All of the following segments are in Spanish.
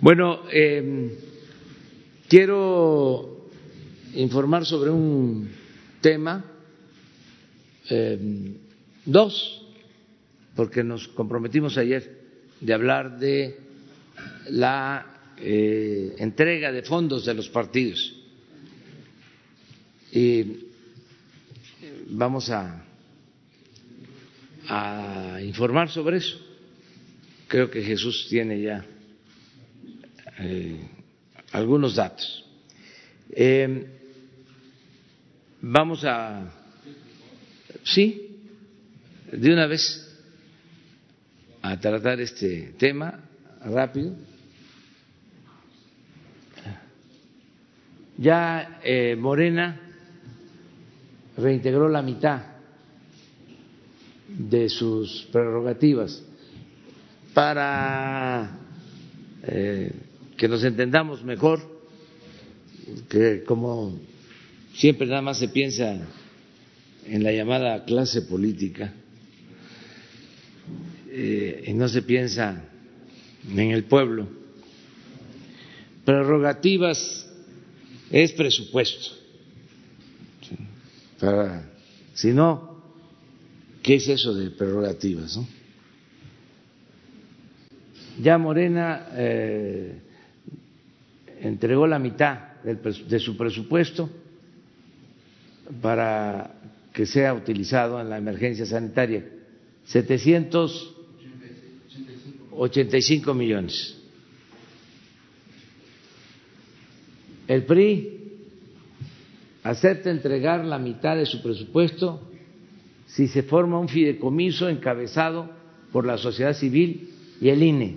Bueno, eh, quiero informar sobre un tema, eh, dos, porque nos comprometimos ayer de hablar de la eh, entrega de fondos de los partidos. Y vamos a, a informar sobre eso. Creo que Jesús tiene ya eh, algunos datos. Eh, vamos a, sí, de una vez a tratar este tema rápido. Ya eh, Morena reintegró la mitad de sus prerrogativas para eh, que nos entendamos mejor, que como siempre nada más se piensa en la llamada clase política eh, y no se piensa en el pueblo. Prerrogativas es presupuesto. Si no, ¿qué es eso de prerrogativas? Ya Morena eh, entregó la mitad de su presupuesto para que sea utilizado en la emergencia sanitaria. 785 millones. El PRI acepta entregar la mitad de su presupuesto si se forma un fideicomiso encabezado por la sociedad civil y el INE.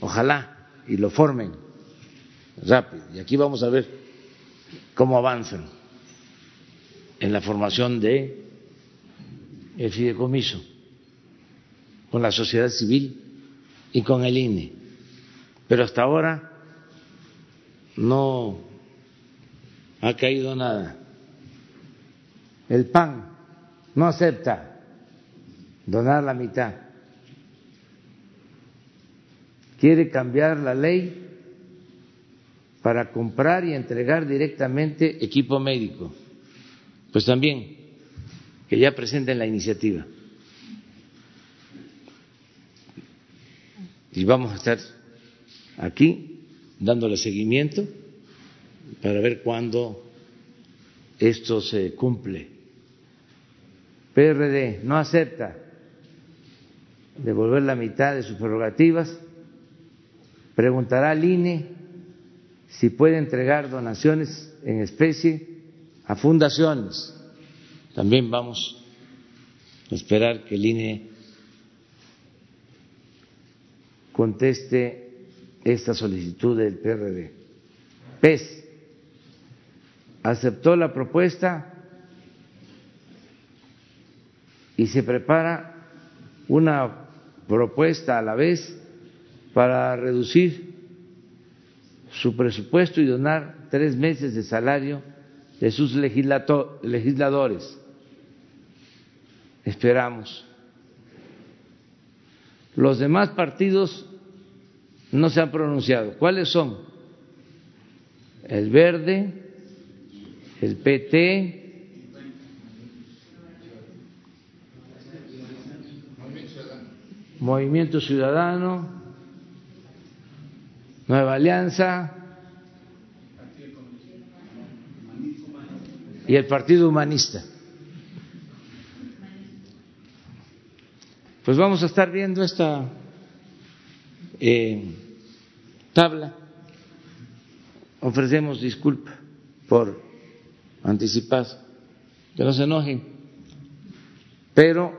Ojalá y lo formen rápido. Y aquí vamos a ver cómo avanzan en la formación de el fideicomiso con la sociedad civil y con el INE. Pero hasta ahora no ha caído nada. El PAN no acepta donar la mitad. Quiere cambiar la ley para comprar y entregar directamente equipo médico. Pues también que ya presenten la iniciativa. Y vamos a estar aquí dándole seguimiento para ver cuándo esto se cumple. PRD no acepta devolver la mitad de sus prerrogativas, preguntará al INE si puede entregar donaciones en especie a fundaciones. También vamos a esperar que el INE conteste esta solicitud del PRD. PES aceptó la propuesta y se prepara una propuesta a la vez para reducir su presupuesto y donar tres meses de salario de sus legisladores. Esperamos. Los demás partidos no se han pronunciado. ¿Cuáles son? El Verde, el PT, Movimiento Ciudadano, Nueva Alianza y el Partido Humanista. Pues vamos a estar viendo esta eh, tabla. Ofrecemos disculpa por anticipado, que no se enojen, pero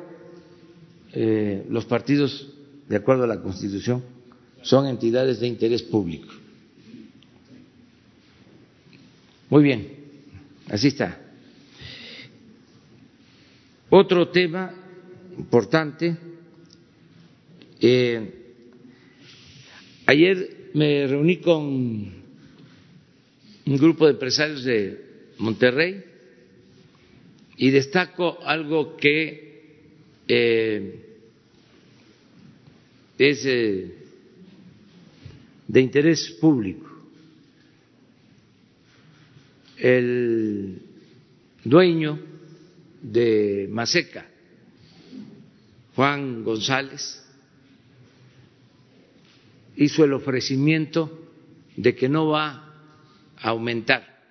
eh, los partidos, de acuerdo a la Constitución, son entidades de interés público. Muy bien, así está. Otro tema importante eh, ayer me reuní con un grupo de empresarios de Monterrey y destaco algo que eh, es eh, de interés público. El dueño de Maseca, Juan González, hizo el ofrecimiento de que no va a aumentar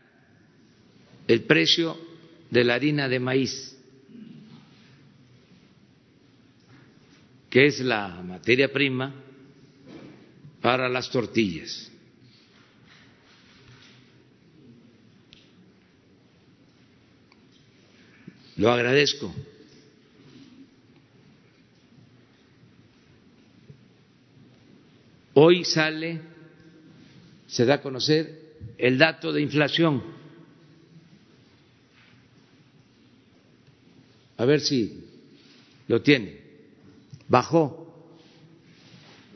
el precio de la harina de maíz, que es la materia prima para las tortillas. Lo agradezco. Hoy sale, se da a conocer el dato de inflación. A ver si lo tiene. Bajó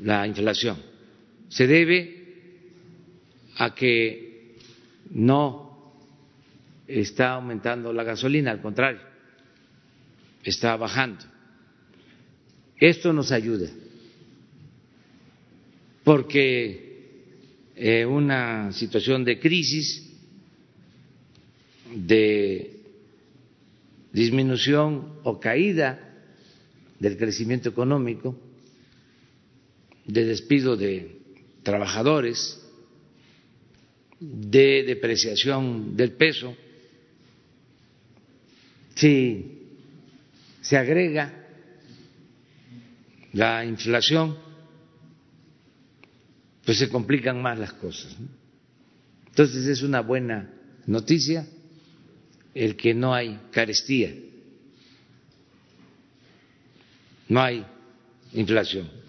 la inflación. Se debe a que no está aumentando la gasolina, al contrario, está bajando. Esto nos ayuda porque eh, una situación de crisis, de disminución o caída del crecimiento económico, de despido de trabajadores, de depreciación del peso, si se agrega la inflación, pues se complican más las cosas. Entonces es una buena noticia el que no hay carestía, no hay inflación.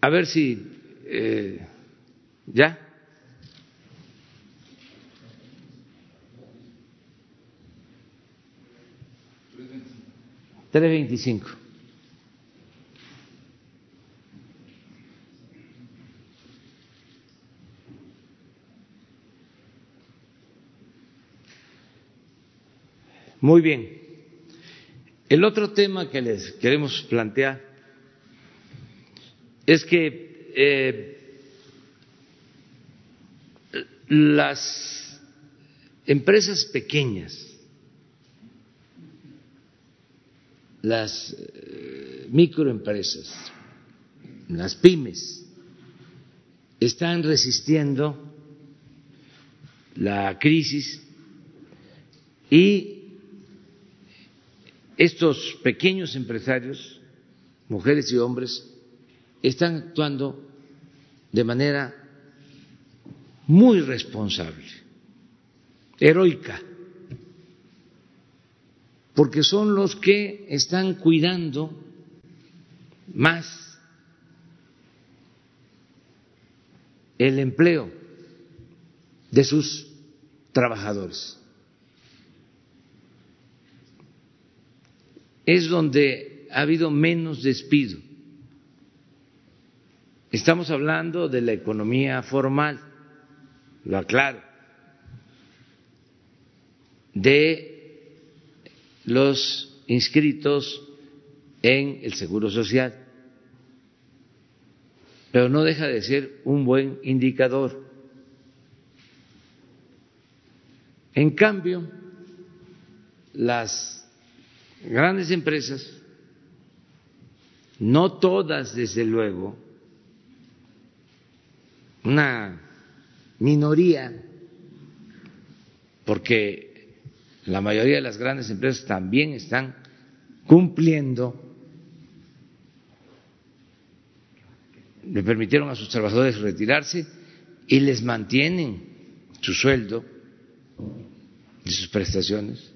A ver si eh, ya. Tres veinticinco. Muy bien. El otro tema que les queremos plantear es que eh, las empresas pequeñas, las eh, microempresas, las pymes, están resistiendo la crisis y estos pequeños empresarios, mujeres y hombres, están actuando de manera muy responsable, heroica, porque son los que están cuidando más el empleo de sus trabajadores. es donde ha habido menos despido. Estamos hablando de la economía formal, lo aclaro, de los inscritos en el Seguro Social, pero no deja de ser un buen indicador. En cambio, las grandes empresas, no todas desde luego, una minoría, porque la mayoría de las grandes empresas también están cumpliendo, le permitieron a sus trabajadores retirarse y les mantienen su sueldo y sus prestaciones.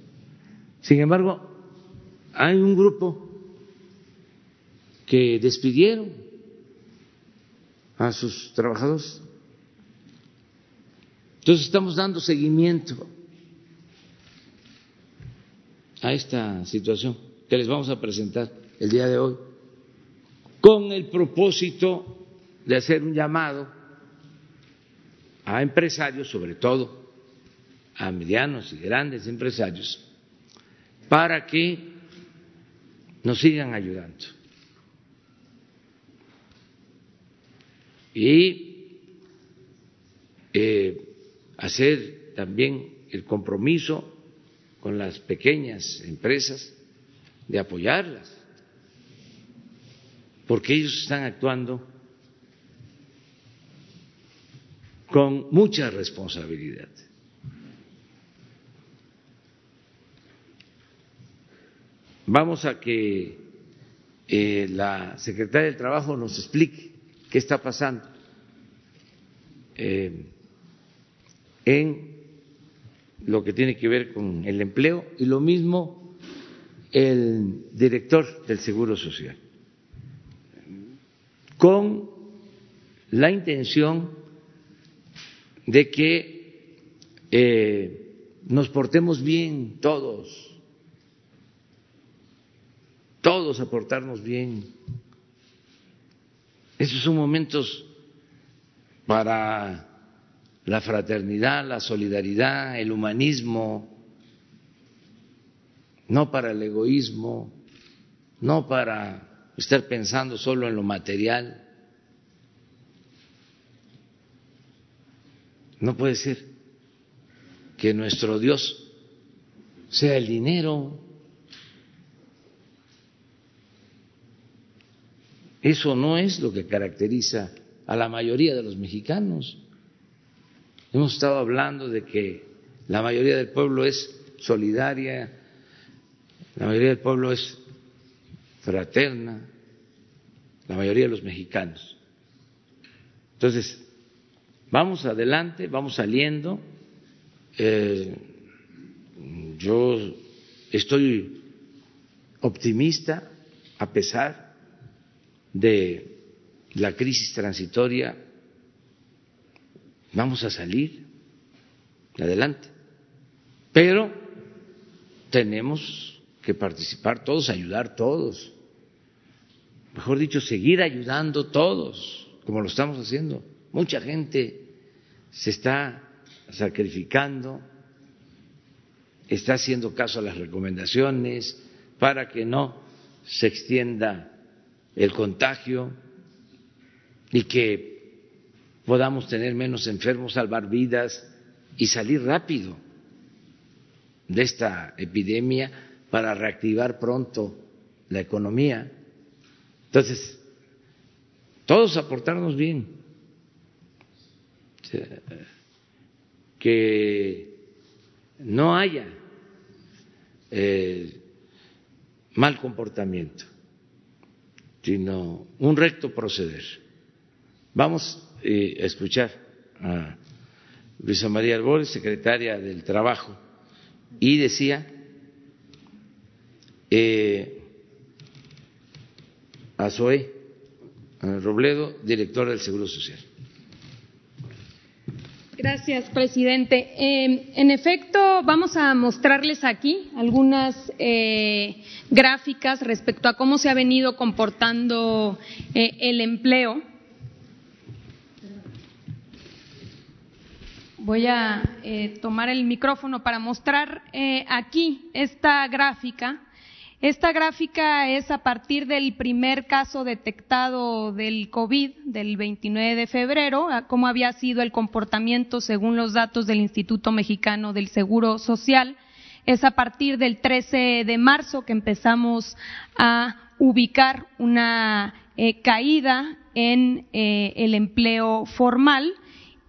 Sin embargo, hay un grupo que despidieron a sus trabajadores. Entonces estamos dando seguimiento a esta situación que les vamos a presentar el día de hoy, con el propósito de hacer un llamado a empresarios, sobre todo a medianos y grandes empresarios, para que nos sigan ayudando. Y eh, hacer también el compromiso con las pequeñas empresas de apoyarlas, porque ellos están actuando con mucha responsabilidad. Vamos a que eh, la secretaria del Trabajo nos explique qué está pasando eh, en lo que tiene que ver con el empleo y lo mismo el director del Seguro Social, con la intención de que eh, nos portemos bien todos. Todos aportarnos bien. Esos son momentos para la fraternidad, la solidaridad, el humanismo, no para el egoísmo, no para estar pensando solo en lo material. No puede ser que nuestro Dios sea el dinero. Eso no es lo que caracteriza a la mayoría de los mexicanos. Hemos estado hablando de que la mayoría del pueblo es solidaria, la mayoría del pueblo es fraterna, la mayoría de los mexicanos. Entonces, vamos adelante, vamos saliendo. Eh, yo estoy optimista a pesar de la crisis transitoria, vamos a salir adelante. Pero tenemos que participar todos, ayudar todos. Mejor dicho, seguir ayudando todos, como lo estamos haciendo. Mucha gente se está sacrificando, está haciendo caso a las recomendaciones para que no se extienda el contagio y que podamos tener menos enfermos, salvar vidas y salir rápido de esta epidemia para reactivar pronto la economía. Entonces, todos aportarnos bien, que no haya eh, mal comportamiento sino un recto proceder. Vamos eh, a escuchar a Luisa María Albores, secretaria del Trabajo, y decía eh, a Zoé Robledo, directora del Seguro Social. Gracias, presidente. Eh, en efecto, vamos a mostrarles aquí algunas eh, gráficas respecto a cómo se ha venido comportando eh, el empleo. Voy a tomar el micrófono para mostrar aquí esta gráfica esta gráfica es a partir del primer caso detectado del COVID del 29 de febrero, cómo había sido el comportamiento según los datos del Instituto Mexicano del Seguro Social. Es a partir del 13 de marzo que empezamos a ubicar una eh, caída en eh, el empleo formal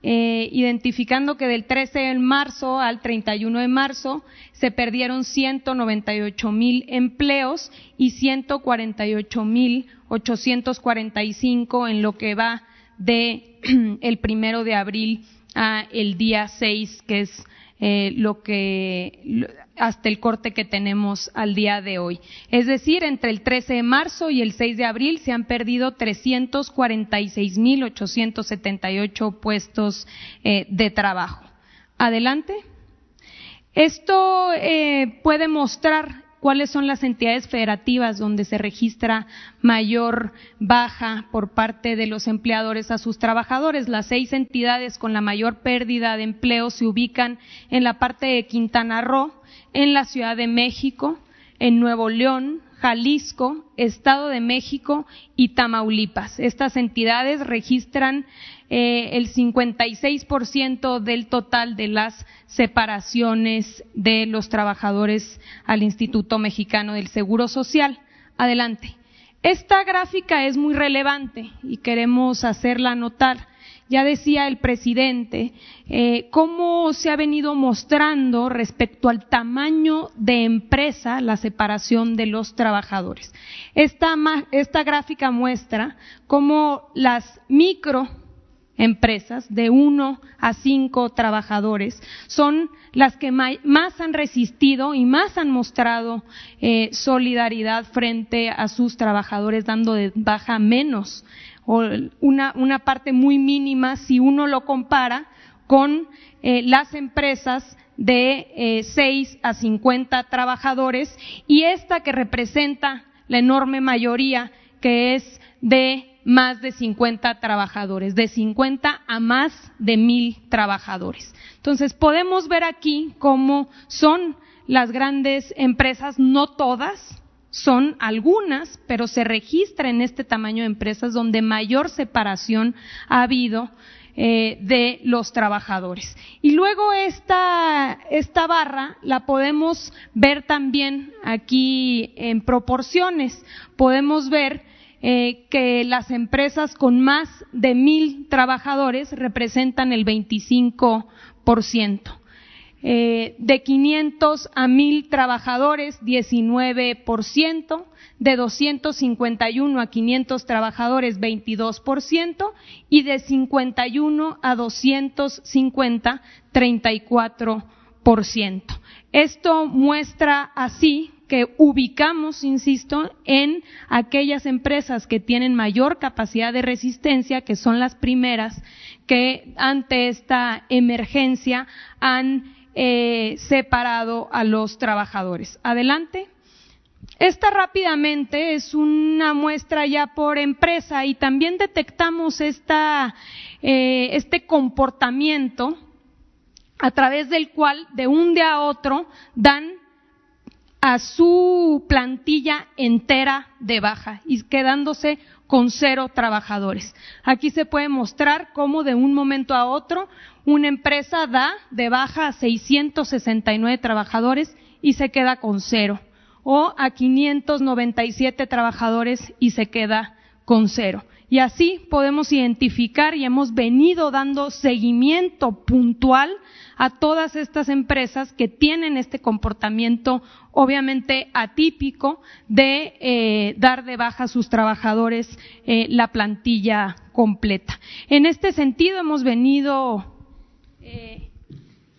eh, identificando que del 13 de marzo al 31 de marzo se perdieron 198 mil empleos y 148 mil 845 en lo que va de el primero de abril a el día 6, que es eh, lo que hasta el corte que tenemos al día de hoy. Es decir, entre el 13 de marzo y el 6 de abril se han perdido 346.878 puestos eh, de trabajo. Adelante. Esto eh, puede mostrar cuáles son las entidades federativas donde se registra mayor baja por parte de los empleadores a sus trabajadores. Las seis entidades con la mayor pérdida de empleo se ubican en la parte de Quintana Roo, en la Ciudad de México, en Nuevo León, Jalisco, Estado de México y Tamaulipas. Estas entidades registran eh, el 56% del total de las separaciones de los trabajadores al Instituto Mexicano del Seguro Social. Adelante. Esta gráfica es muy relevante y queremos hacerla notar ya decía el presidente, eh, cómo se ha venido mostrando respecto al tamaño de empresa la separación de los trabajadores. Esta, esta gráfica muestra cómo las microempresas de uno a cinco trabajadores son las que más han resistido y más han mostrado eh, solidaridad frente a sus trabajadores, dando de baja menos o una, una parte muy mínima si uno lo compara con eh, las empresas de eh, 6 a 50 trabajadores y esta que representa la enorme mayoría que es de más de 50 trabajadores, de 50 a más de mil trabajadores. Entonces podemos ver aquí cómo son las grandes empresas, no todas, son algunas, pero se registra en este tamaño de empresas donde mayor separación ha habido eh, de los trabajadores. Y luego esta, esta barra la podemos ver también aquí en proporciones. Podemos ver eh, que las empresas con más de mil trabajadores representan el 25 por ciento. Eh, de 500 a 1000 trabajadores, 19%, de 251 a 500 trabajadores, 22%, y de 51 a 250, 34%. Esto muestra así que ubicamos, insisto, en aquellas empresas que tienen mayor capacidad de resistencia, que son las primeras que ante esta emergencia han eh, separado a los trabajadores. Adelante. Esta rápidamente es una muestra ya por empresa y también detectamos esta, eh, este comportamiento a través del cual de un día a otro dan a su plantilla entera de baja y quedándose con cero trabajadores. Aquí se puede mostrar cómo de un momento a otro una empresa da de baja a 669 trabajadores y se queda con cero, o a 597 trabajadores y se queda con cero. Y así podemos identificar y hemos venido dando seguimiento puntual a todas estas empresas que tienen este comportamiento obviamente atípico de eh, dar de baja a sus trabajadores eh, la plantilla completa. En este sentido hemos venido eh,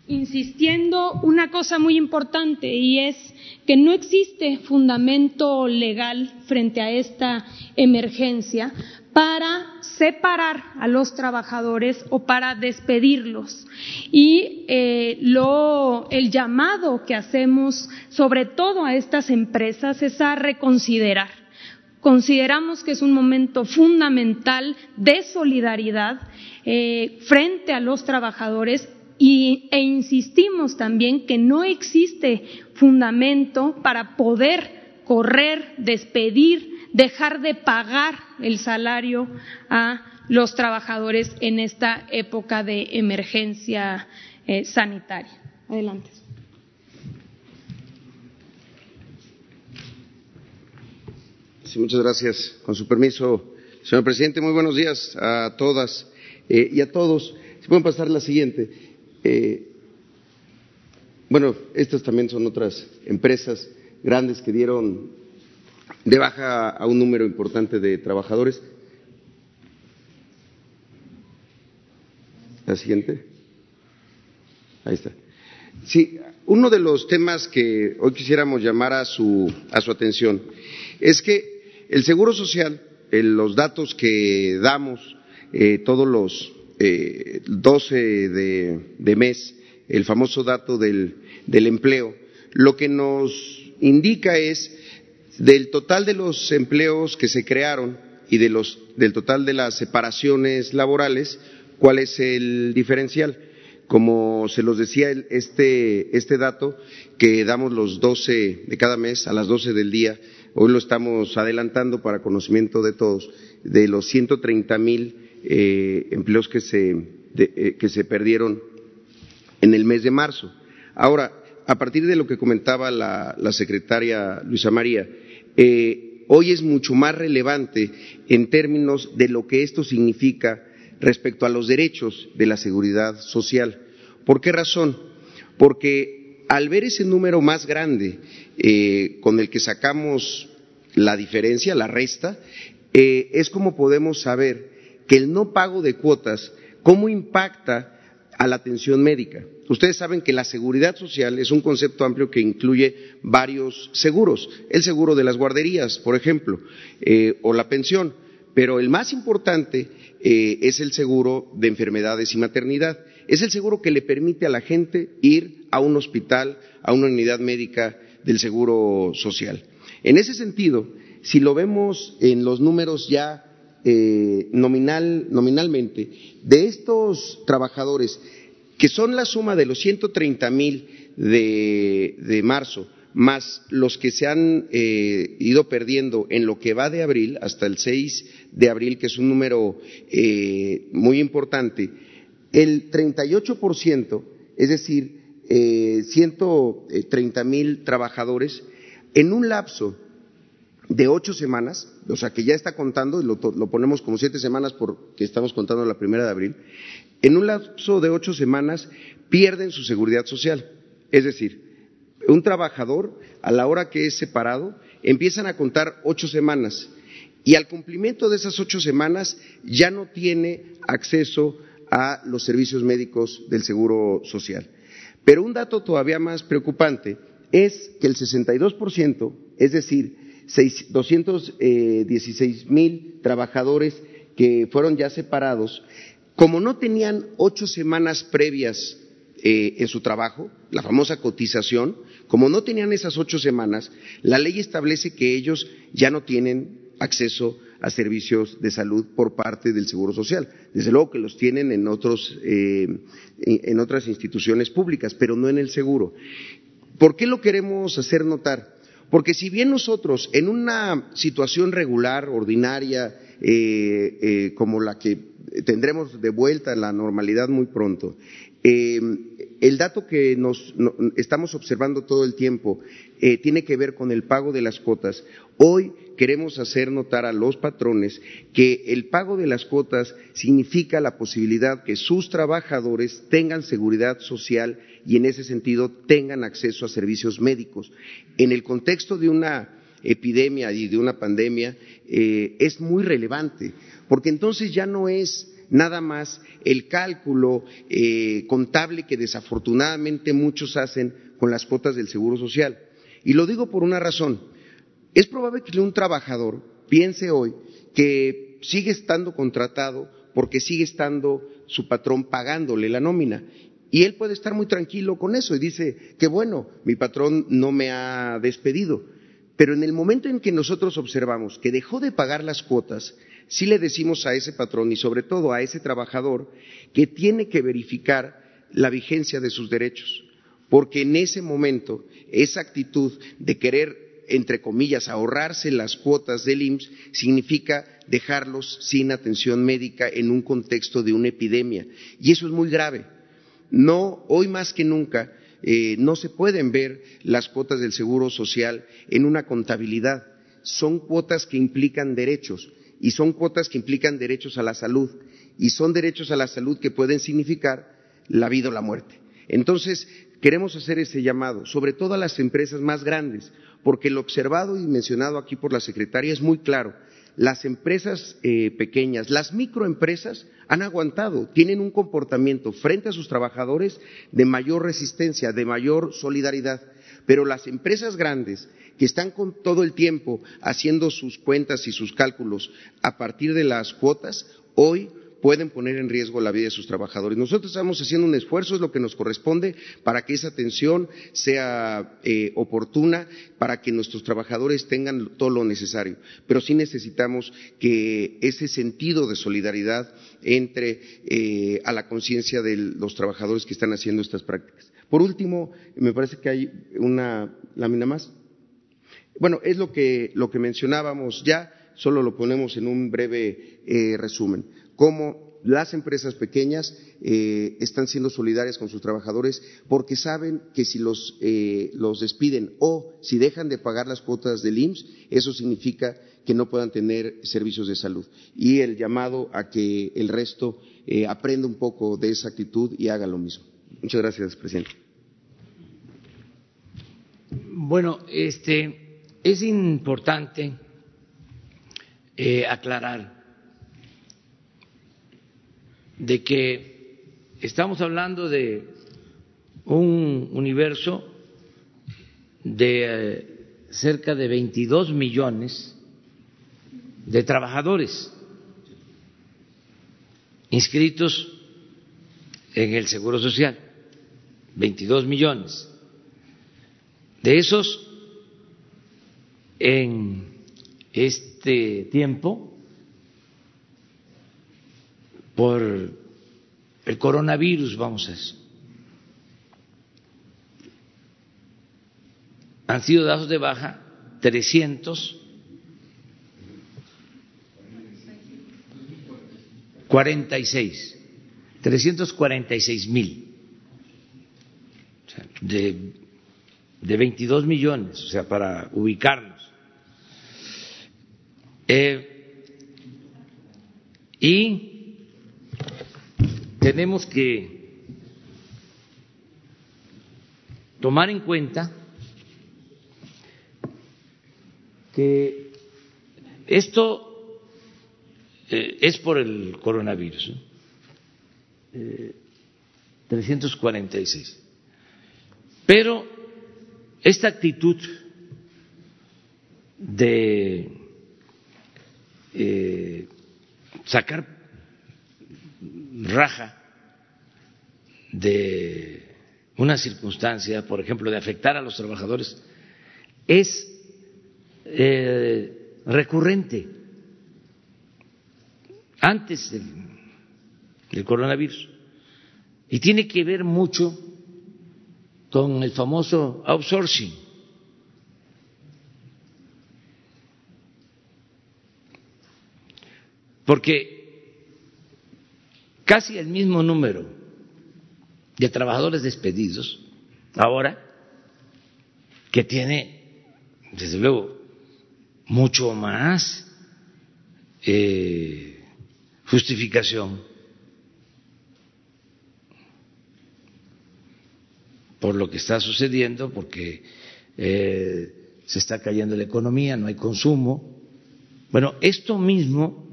insistiendo una cosa muy importante y es que no existe fundamento legal frente a esta emergencia para separar a los trabajadores o para despedirlos. Y eh, lo, el llamado que hacemos sobre todo a estas empresas es a reconsiderar. Consideramos que es un momento fundamental de solidaridad eh, frente a los trabajadores y, e insistimos también que no existe fundamento para poder correr, despedir, dejar de pagar el salario a los trabajadores en esta época de emergencia eh, sanitaria. Adelante. Sí, muchas gracias. Con su permiso, señor presidente, muy buenos días a todas eh, y a todos. Si pueden pasar la siguiente. Eh, bueno, estas también son otras empresas grandes que dieron de baja a un número importante de trabajadores. La siguiente. Ahí está. Sí, uno de los temas que hoy quisiéramos llamar a su, a su atención es que el Seguro Social, los datos que damos eh, todos los eh, 12 de, mes, el famoso dato del, del empleo, lo que nos indica es del total de los empleos que se crearon y de los, del total de las separaciones laborales, ¿cuál es el diferencial? como se los decía este, este dato, que damos los 12 de cada mes a las 12 del día, hoy lo estamos adelantando para conocimiento de todos, de los 130 mil eh, empleos que se, eh, que se perdieron en el mes de marzo. Ahora, a partir de lo que comentaba la, secretaria Luisa María, eh, hoy es mucho más relevante en términos de lo que esto significa respecto a los derechos de la seguridad social. ¿Por qué razón? Porque al ver ese número más grande eh, con el que sacamos la diferencia, la resta, eh, es como podemos saber que el no pago de cuotas, cómo impacta a la atención médica. Ustedes saben que la seguridad social es un concepto amplio que incluye varios seguros. El seguro de las guarderías, por ejemplo, eh, o la pensión. Pero el más importante eh, es el seguro de enfermedades y maternidad. Es el seguro que le permite a la gente ir a un hospital, a una unidad médica del seguro social. En ese sentido, si lo vemos en los números ya eh, nominalmente, de estos trabajadores, que son la suma de los 130 mil de, marzo, más los que se han eh, ido perdiendo en lo que va de abril, hasta el 6 de abril, que es un número eh, muy importante, el 38%, es decir, 130 mil trabajadores, en un lapso de ocho semanas, o sea que ya está contando, lo, lo ponemos como siete semanas porque estamos contando la primera de abril, en un lapso de ocho semanas pierden su seguridad social. Es decir, un trabajador, a la hora que es separado, empiezan a contar ocho semanas y al cumplimiento de esas ocho semanas ya no tiene acceso a los servicios médicos del Seguro Social. Pero un dato todavía más preocupante es que el 62%, es decir, 216 mil trabajadores que fueron ya separados, como no tenían ocho semanas previas eh, en su trabajo, la famosa cotización, como no tenían esas ocho semanas, la ley establece que ellos ya no tienen acceso a servicios de salud por parte del Seguro Social. Desde luego que los tienen en, otros, eh, en otras instituciones públicas, pero no en el seguro. ¿Por qué lo queremos hacer notar? Porque si bien nosotros en una situación regular, ordinaria, eh, eh, como la que tendremos de vuelta en la normalidad muy pronto, eh, el dato que nos estamos observando todo el tiempo tiene que ver con el pago de las cuotas. Hoy queremos hacer notar a los patrones que el pago de las cuotas significa la posibilidad que sus trabajadores tengan seguridad social y en ese sentido tengan acceso a servicios médicos. En el contexto de una epidemia y de una pandemia eh, es muy relevante, porque entonces ya no es nada más el cálculo eh, contable que desafortunadamente muchos hacen con las cuotas del Seguro Social. Y lo digo por una razón. Es probable que un trabajador piense hoy que sigue estando contratado porque sigue estando su patrón pagándole la nómina. Y él puede estar muy tranquilo con eso y dice, que bueno, mi patrón no me ha despedido. Pero en el momento en que nosotros observamos que dejó de pagar las cuotas, sí le decimos a ese patrón y sobre todo a ese trabajador que tiene que verificar la vigencia de sus derechos. Porque en ese momento, esa actitud de querer, entre comillas, ahorrarse las cuotas del IMSS significa dejarlos sin atención médica en un contexto de una epidemia. Y eso es muy grave no, hoy más que nunca, eh, no se pueden ver las cuotas del Seguro Social en una contabilidad. Son cuotas que implican derechos y son cuotas que implican derechos a la salud y son derechos a la salud que pueden significar la vida o la muerte. Entonces, queremos hacer ese llamado, sobre todo a las empresas más grandes, porque lo observado y mencionado aquí por la secretaria es muy claro las empresas eh, pequeñas, las microempresas han aguantado, tienen un comportamiento frente a sus trabajadores de mayor resistencia, de mayor solidaridad. Pero las empresas grandes, que están con todo el tiempo haciendo sus cuentas y sus cálculos a partir de las cuotas, hoy pueden poner en riesgo la vida de sus trabajadores. Nosotros estamos haciendo un esfuerzo, es lo que nos corresponde, para que esa atención sea eh, oportuna, para que nuestros trabajadores tengan todo lo necesario. Pero sí necesitamos que ese sentido de solidaridad entre eh, a la conciencia de los trabajadores que están haciendo estas prácticas. Por último, me parece que hay una lámina más. Bueno, es lo que, lo que mencionábamos ya, solo lo ponemos en un breve eh, resumen. Cómo las empresas pequeñas eh, están siendo solidarias con sus trabajadores porque saben que si los, eh, los, despiden o si dejan de pagar las cuotas del IMSS, eso significa que no puedan tener servicios de salud. Y el llamado a que el resto aprenda un poco de esa actitud y haga lo mismo. Muchas gracias, presidente. Bueno, este, es importante eh, aclarar de que estamos hablando de un universo de eh, cerca de 22 millones de trabajadores inscritos en el Seguro Social, 22 millones. De esos, en este tiempo, por el coronavirus, vamos a eso, han sido dados de baja 300 46 346 mil de de 22 millones, o sea, para ubicarnos. Eh, y tenemos que tomar en cuenta que esto eh, es por el coronavirus, eh, 346. Pero esta actitud de eh, sacar raja de una circunstancia, por ejemplo, de afectar a los trabajadores, es eh, recurrente antes del coronavirus y tiene que ver mucho con el famoso outsourcing. Porque casi el mismo número de trabajadores despedidos ahora que tiene, desde luego, mucho más eh, justificación por lo que está sucediendo, porque eh, se está cayendo la economía, no hay consumo. Bueno, esto mismo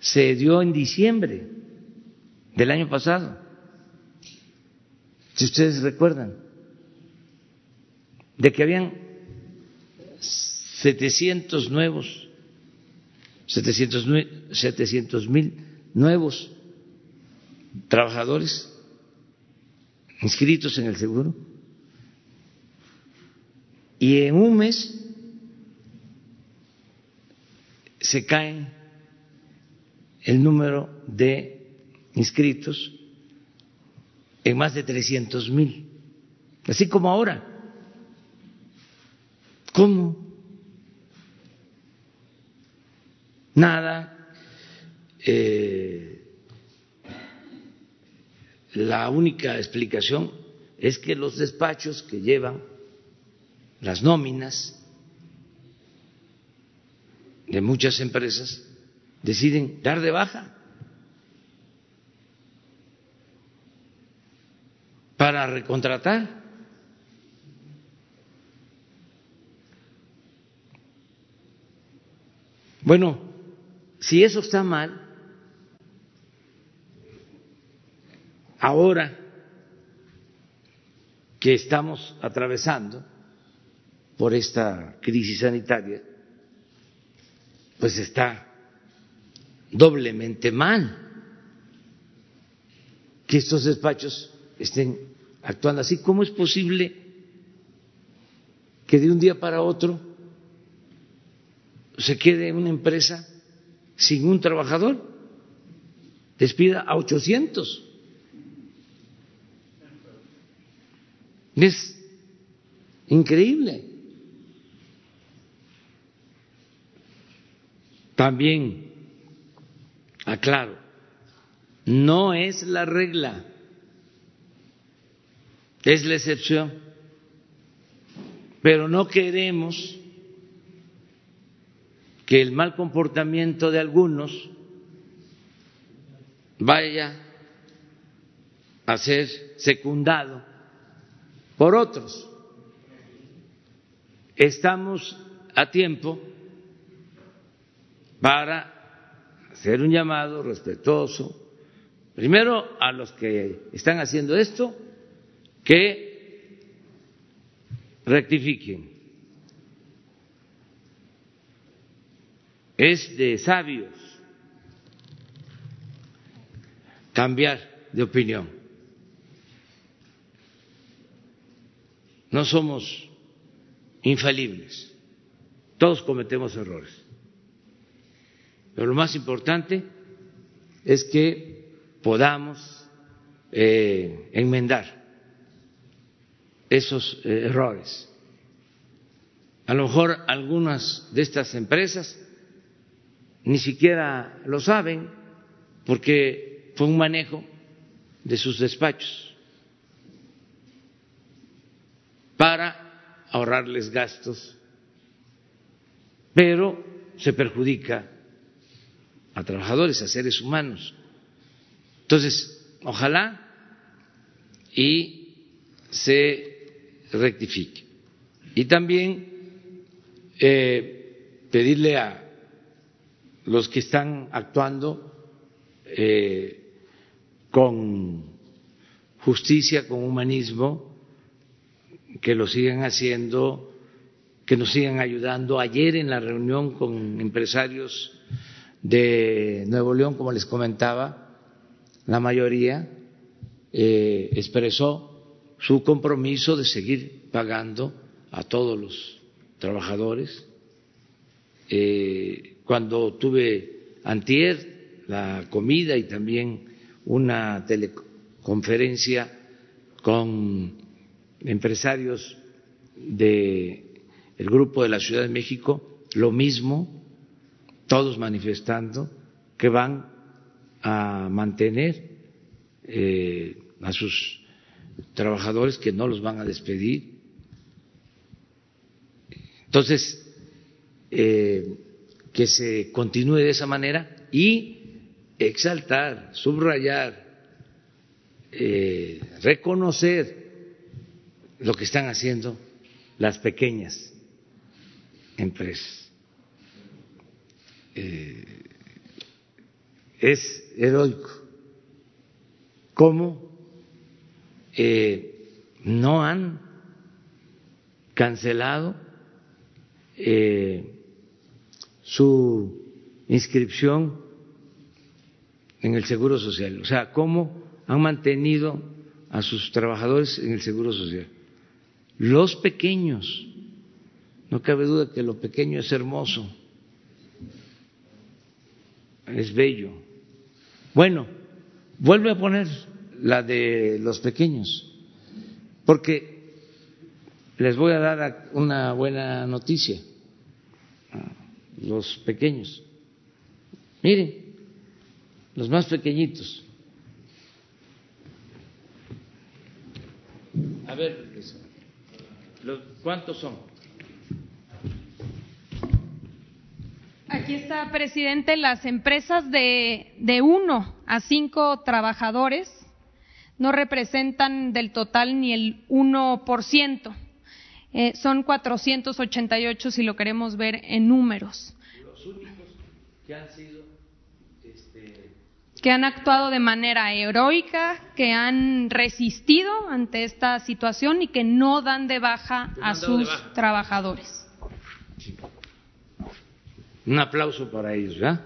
se dio en diciembre del año pasado, si ustedes recuerdan, de que habían 700 nuevos, 700 mil nuevos trabajadores inscritos en el seguro y en un mes se cae el número de inscritos en más de 300 mil, así como ahora. ¿Cómo? Nada. Eh, la única explicación es que los despachos que llevan las nóminas de muchas empresas deciden dar de baja para recontratar. Bueno, si eso está mal, ahora que estamos atravesando por esta crisis sanitaria, pues está doblemente mal que estos despachos estén actuando así. ¿Cómo es posible que de un día para otro se quede una empresa sin un trabajador? Despida a 800. Es increíble. También aclaro, no es la regla, es la excepción, pero no queremos que el mal comportamiento de algunos vaya a ser secundado por otros. Estamos a tiempo para hacer un llamado respetuoso, primero a los que están haciendo esto, que rectifiquen. Es de sabios cambiar de opinión. No somos infalibles, todos cometemos errores. Pero lo más importante es que podamos eh, enmendar esos eh, errores. A lo mejor algunas de estas empresas ni siquiera lo saben porque fue un manejo de sus despachos para ahorrarles gastos, pero se perjudica a trabajadores, a seres humanos. Entonces, ojalá y se rectifique. Y también eh, pedirle a los que están actuando eh, con justicia, con humanismo, que lo sigan haciendo, que nos sigan ayudando. Ayer en la reunión con empresarios de Nuevo León, como les comentaba, la mayoría eh, expresó su compromiso de seguir pagando a todos los trabajadores. Eh, cuando tuve antier la comida y también una teleconferencia con empresarios del grupo de la Ciudad de México, lo mismo, todos manifestando que van a mantener eh, a sus trabajadores, que no los van a despedir. Entonces, eh, que se continúe de esa manera y exaltar, subrayar, eh, reconocer lo que están haciendo las pequeñas empresas. Eh, es heroico. Cómo eh, no han cancelado eh, su inscripción en el Seguro Social, o sea, cómo han mantenido a sus trabajadores en el Seguro Social. Los pequeños, no cabe duda que lo pequeño es hermoso, es bello. Bueno, vuelve a poner la de los pequeños, porque les voy a dar una buena noticia a los pequeños. Miren, los más pequeñitos. A ver, ¿cuántos son? Aquí está, presidente, las empresas de, de uno a cinco trabajadores no representan del total ni el 1%. Eh, son 488 si lo queremos ver en números. Los únicos que han sido este... que han actuado de manera heroica, que han resistido ante esta situación y que no dan de baja a sus trabajadores. Un aplauso para ellos, ¿verdad?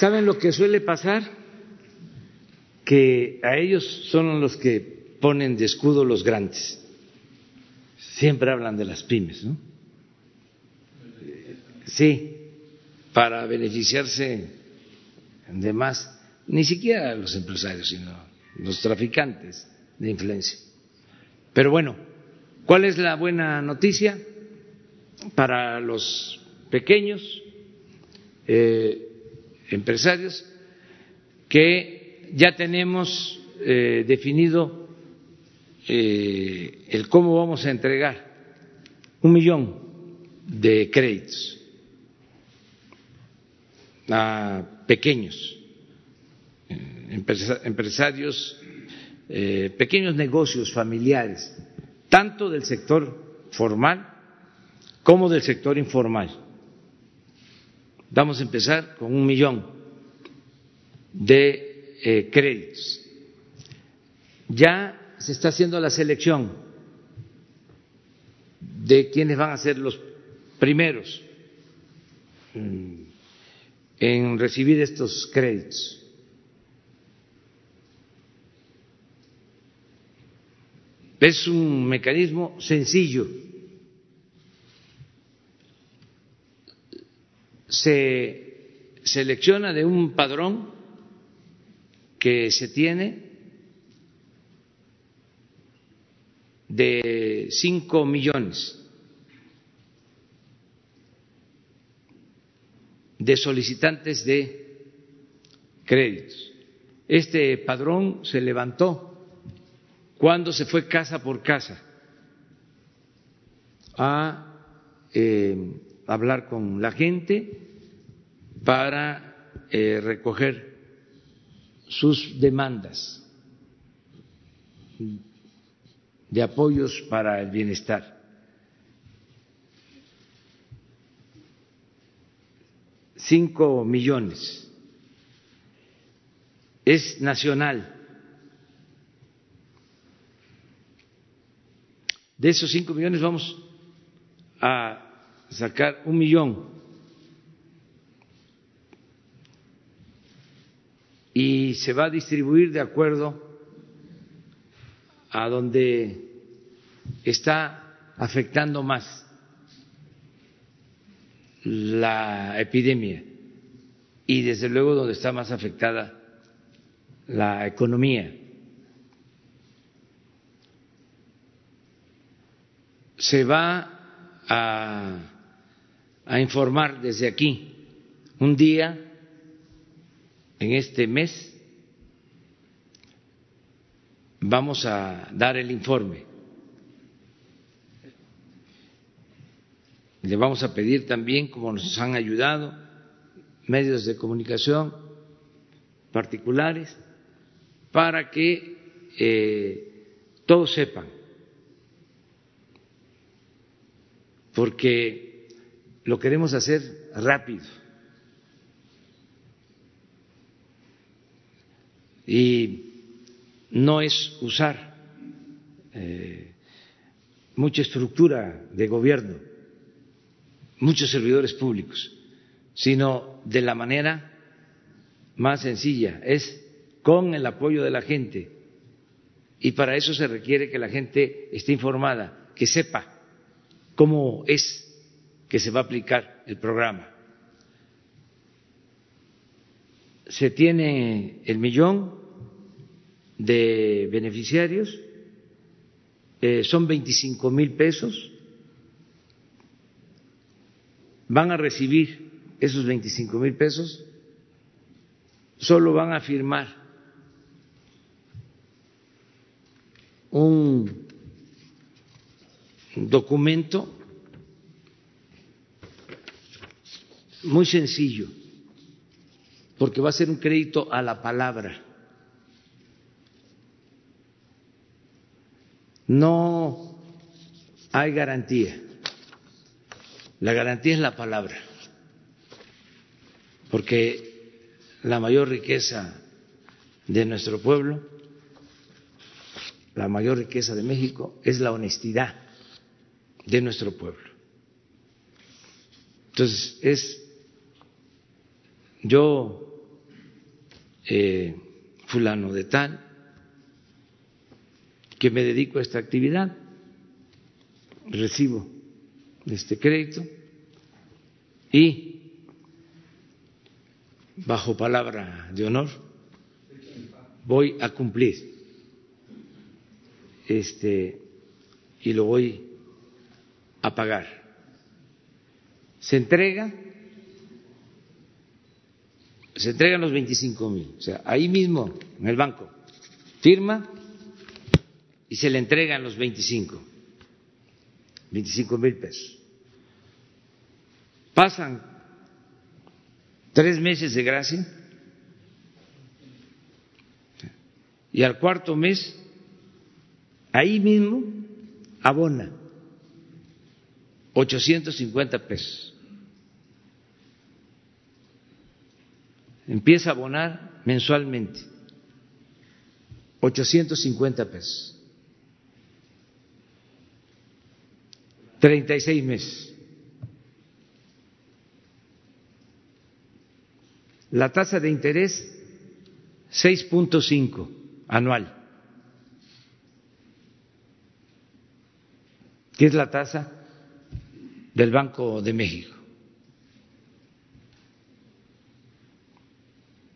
¿Saben lo que suele pasar? Que a ellos son los que ponen de escudo los grandes. Siempre hablan de las pymes, ¿no? Sí, para beneficiarse de más, ni siquiera los empresarios, sino los traficantes de influencia. Pero bueno, ¿cuál es la buena noticia para los pequeños eh, empresarios? Que ya tenemos eh, definido eh, el cómo vamos a entregar un millón de créditos a pequeños empresarios, eh, pequeños negocios familiares, tanto del sector formal como del sector informal. Vamos a empezar con un millón de eh, créditos. Ya se está haciendo la selección de quienes van a ser los primeros mm, en recibir estos créditos. Es un mecanismo sencillo. Se selecciona de un padrón que se tiene de cinco millones de solicitantes de créditos. Este padrón se levantó cuando se fue casa por casa a eh, hablar con la gente para eh, recoger sus demandas de apoyos para el bienestar. Cinco millones. Es nacional De esos cinco millones vamos a sacar un millón. Y se va a distribuir de acuerdo a donde está afectando más la epidemia y desde luego donde está más afectada la economía. Se va a, informar desde aquí un día en este mes vamos a dar el informe. Le vamos a pedir también, como nos han ayudado, medios de comunicación particulares, para que eh, todos sepan porque lo queremos hacer rápido. Y no es usar eh, mucha estructura de gobierno, muchos servidores públicos, sino de la manera más sencilla, es con el apoyo de la gente. Y para eso se requiere que la gente esté informada, que sepa cómo es que se va a aplicar el programa. Se tiene el millón de beneficiarios, eh, son 25 mil pesos, van a recibir esos 25 mil pesos, solo van a firmar un documento muy sencillo, porque va a ser un crédito a la palabra. No hay garantía. La garantía es la palabra, porque la mayor riqueza de nuestro pueblo, la mayor riqueza de México es la honestidad de nuestro pueblo. Entonces, es, yo eh, fulano de tal, que me dedico a esta actividad, recibo este crédito y bajo palabra de honor voy a cumplir este y lo voy a pagar. Se entrega se entregan los 25 mil, o sea, ahí mismo en el banco, firma y se le entregan los 25, 25 mil pesos. Pasan tres meses de gracia y al cuarto mes, ahí mismo, abona 850 pesos. Empieza a abonar mensualmente 850 pesos. 36 meses. La tasa de interés 6.5 anual, que es la tasa del Banco de México.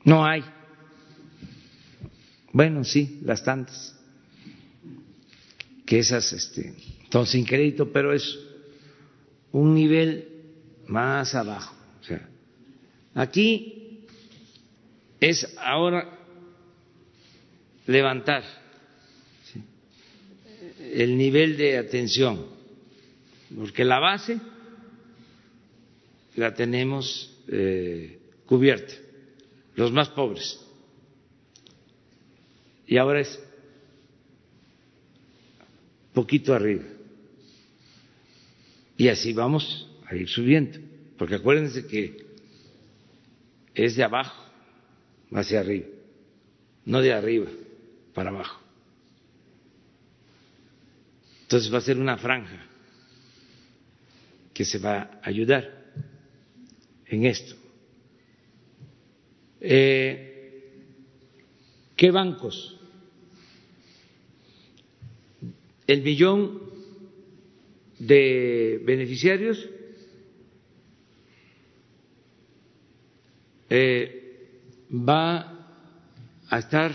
No hay. Bueno, sí, las tantas. Que esas este, son sin crédito, pero es un nivel más abajo. O sea, aquí es ahora levantar el nivel de atención, porque la base la tenemos eh, cubierta los más pobres. Y ahora es poquito arriba. Y así vamos a ir subiendo, porque acuérdense que es de abajo hacia arriba, no de arriba para abajo. Entonces va a ser una franja que se va a ayudar en esto. Eh, ¿Qué bancos? El millón de beneficiarios eh, va a estar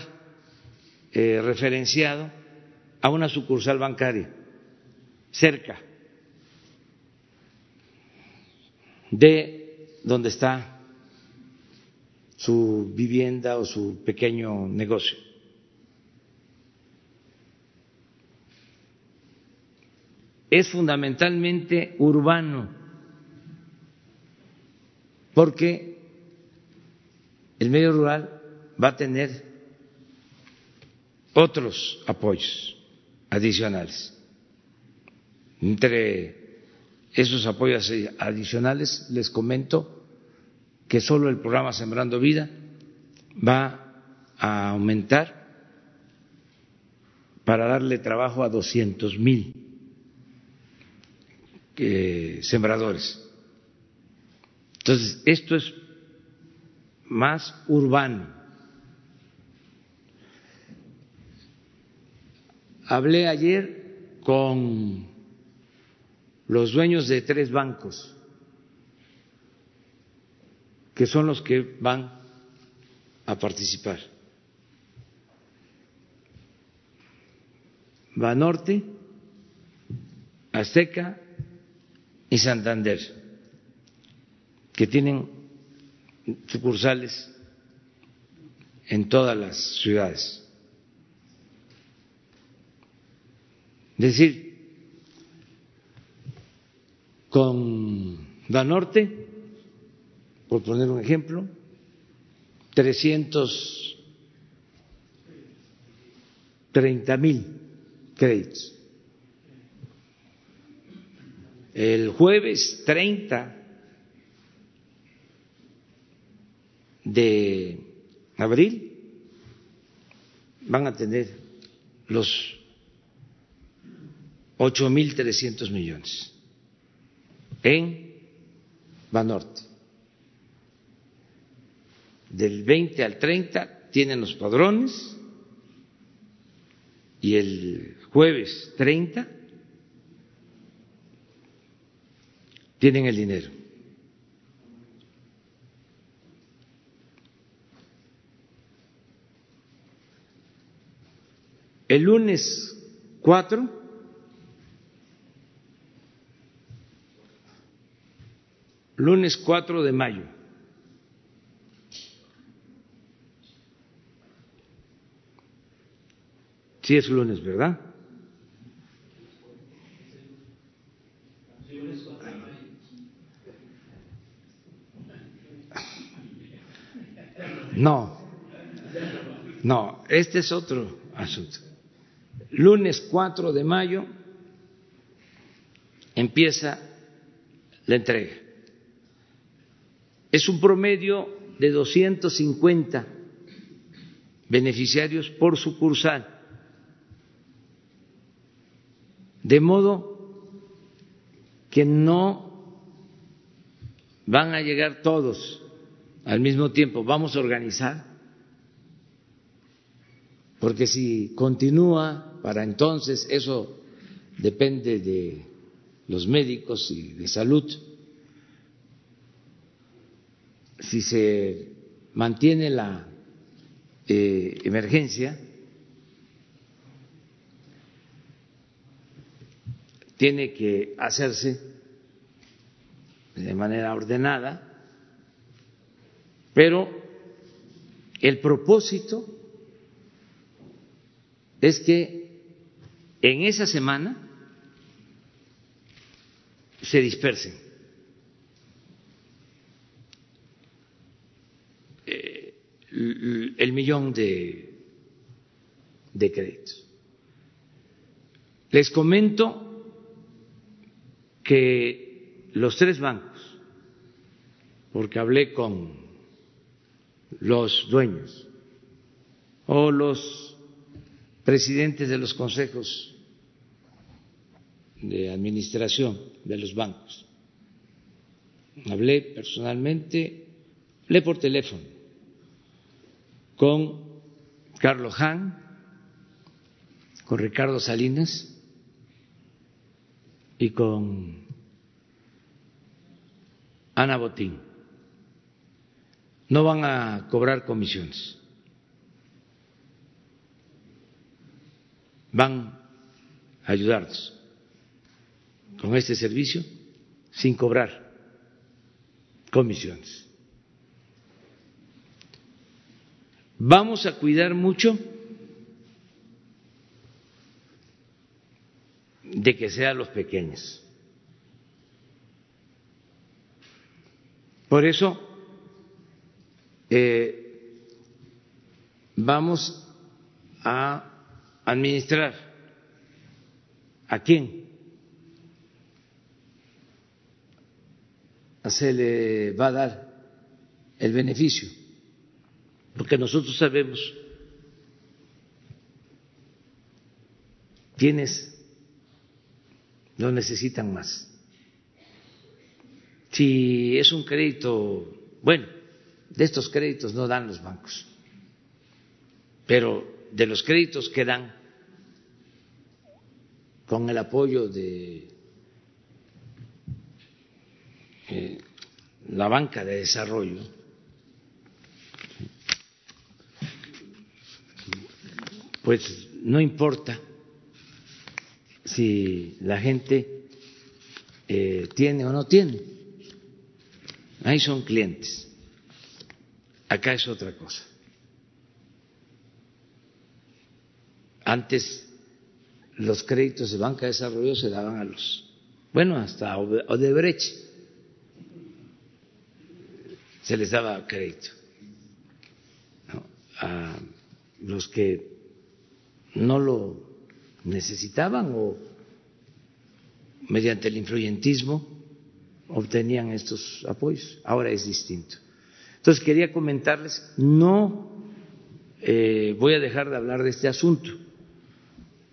eh, referenciado a una sucursal bancaria cerca de donde está su vivienda o su pequeño negocio. Es fundamentalmente urbano, porque el medio rural va a tener otros apoyos adicionales. Entre esos apoyos adicionales les comento que solo el programa Sembrando Vida va a aumentar para darle trabajo a doscientos mil eh, sembradores. Entonces, esto es más urbano. Hablé ayer con los dueños de tres bancos que son los que van a participar. Banorte, Azteca y Santander, que tienen sucursales en todas las ciudades. Es decir, con Banorte por poner un ejemplo, 330 mil créditos. El jueves 30 de abril van a tener los ocho mil trescientos millones en Banorte del 20 al 30, tienen los padrones y el jueves 30 tienen el dinero. El lunes 4 lunes 4 de mayo. Sí es lunes, ¿verdad? No, no, este es otro asunto. Lunes 4 de mayo empieza la entrega. Es un promedio de 250 beneficiarios por sucursal. De modo que no van a llegar todos al mismo tiempo. Vamos a organizar, porque si continúa para entonces, eso depende de los médicos y de salud, si se mantiene la eh, emergencia, tiene que hacerse de manera ordenada, pero el propósito es que en esa semana se dispersen el millón de, de créditos. Les comento que los tres bancos, porque hablé con los dueños o los presidentes de los consejos de administración de los bancos, hablé personalmente, hablé por teléfono con Carlos Han, con Ricardo Salinas y con Ana Botín. No van a cobrar comisiones. Van a ayudarnos con este servicio sin cobrar comisiones. Vamos a cuidar mucho de que sean los pequeños. Por eso eh, vamos a administrar. A quién se le va a dar el beneficio. Porque nosotros sabemos quiénes lo necesitan más. Si es un crédito, bueno, de estos créditos no dan los bancos, pero de los créditos que dan con el apoyo de eh, la banca de desarrollo, pues no importa si la gente eh, tiene o no tiene. Ahí son clientes. Acá es otra cosa. Antes los créditos de banca de desarrollo se daban a los, bueno, hasta Odebrecht se les daba crédito a los que no lo necesitaban o mediante el influyentismo obtenían estos apoyos. Ahora es distinto. Entonces quería comentarles, no eh, voy a dejar de hablar de este asunto,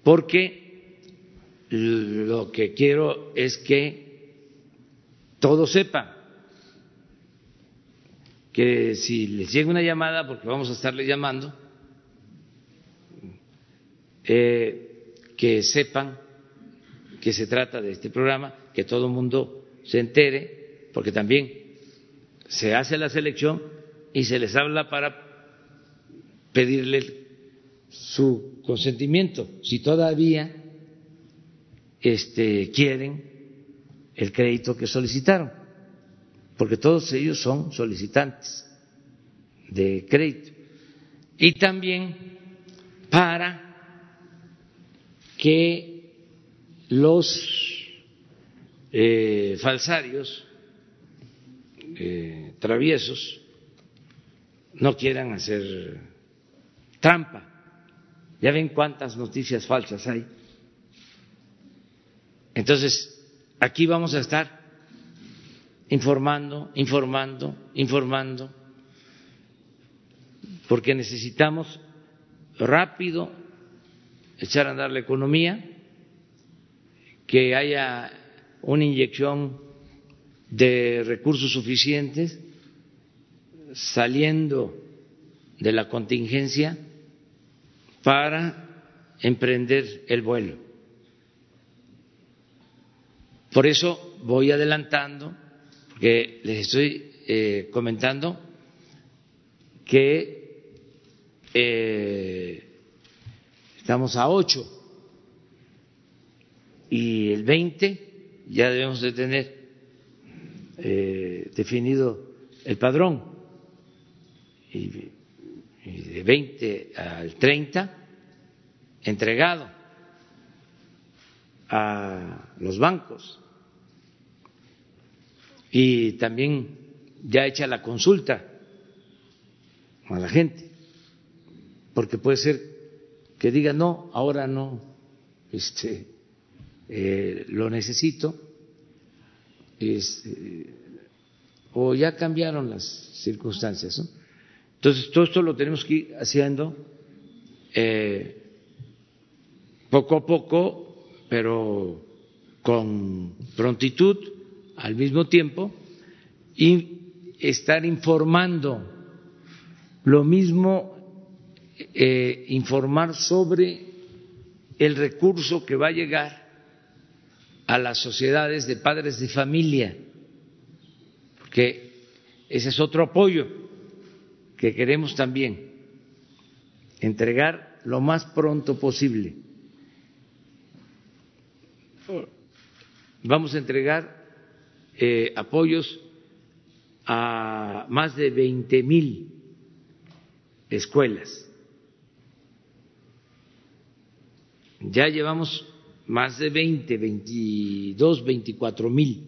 porque lo que quiero es que todos sepan que si les llega una llamada, porque vamos a estarle llamando, eh, que sepan que se trata de este programa, que todo el mundo se entere, porque también se hace la selección y se les habla para pedirle su consentimiento, si todavía este, quieren el crédito que solicitaron, porque todos ellos son solicitantes de crédito. Y también para que los eh, falsarios eh, traviesos no quieran hacer trampa. Ya ven cuántas noticias falsas hay. Entonces, aquí vamos a estar informando, informando, informando, porque necesitamos rápido echar a andar la economía, que haya una inyección de recursos suficientes saliendo de la contingencia para emprender el vuelo. Por eso voy adelantando, porque les estoy eh, comentando que eh, estamos a ocho. Y el 20 ya debemos de tener eh, definido el padrón. Y, de 20 al 30 entregado a los bancos. Y también ya hecha la consulta a la gente, porque puede ser que diga no, ahora no, este, eh, lo necesito, este, o ya cambiaron las circunstancias. Entonces, todo esto lo tenemos que ir haciendo eh, poco a poco, pero con prontitud al mismo tiempo, y estar informando. Lo mismo eh, informar sobre el recurso que va a llegar a las sociedades de padres de familia, porque ese es otro apoyo que queremos también entregar lo más pronto posible. Vamos a entregar eh, apoyos a más de veinte mil escuelas. Ya llevamos más de 20, 22, 24 mil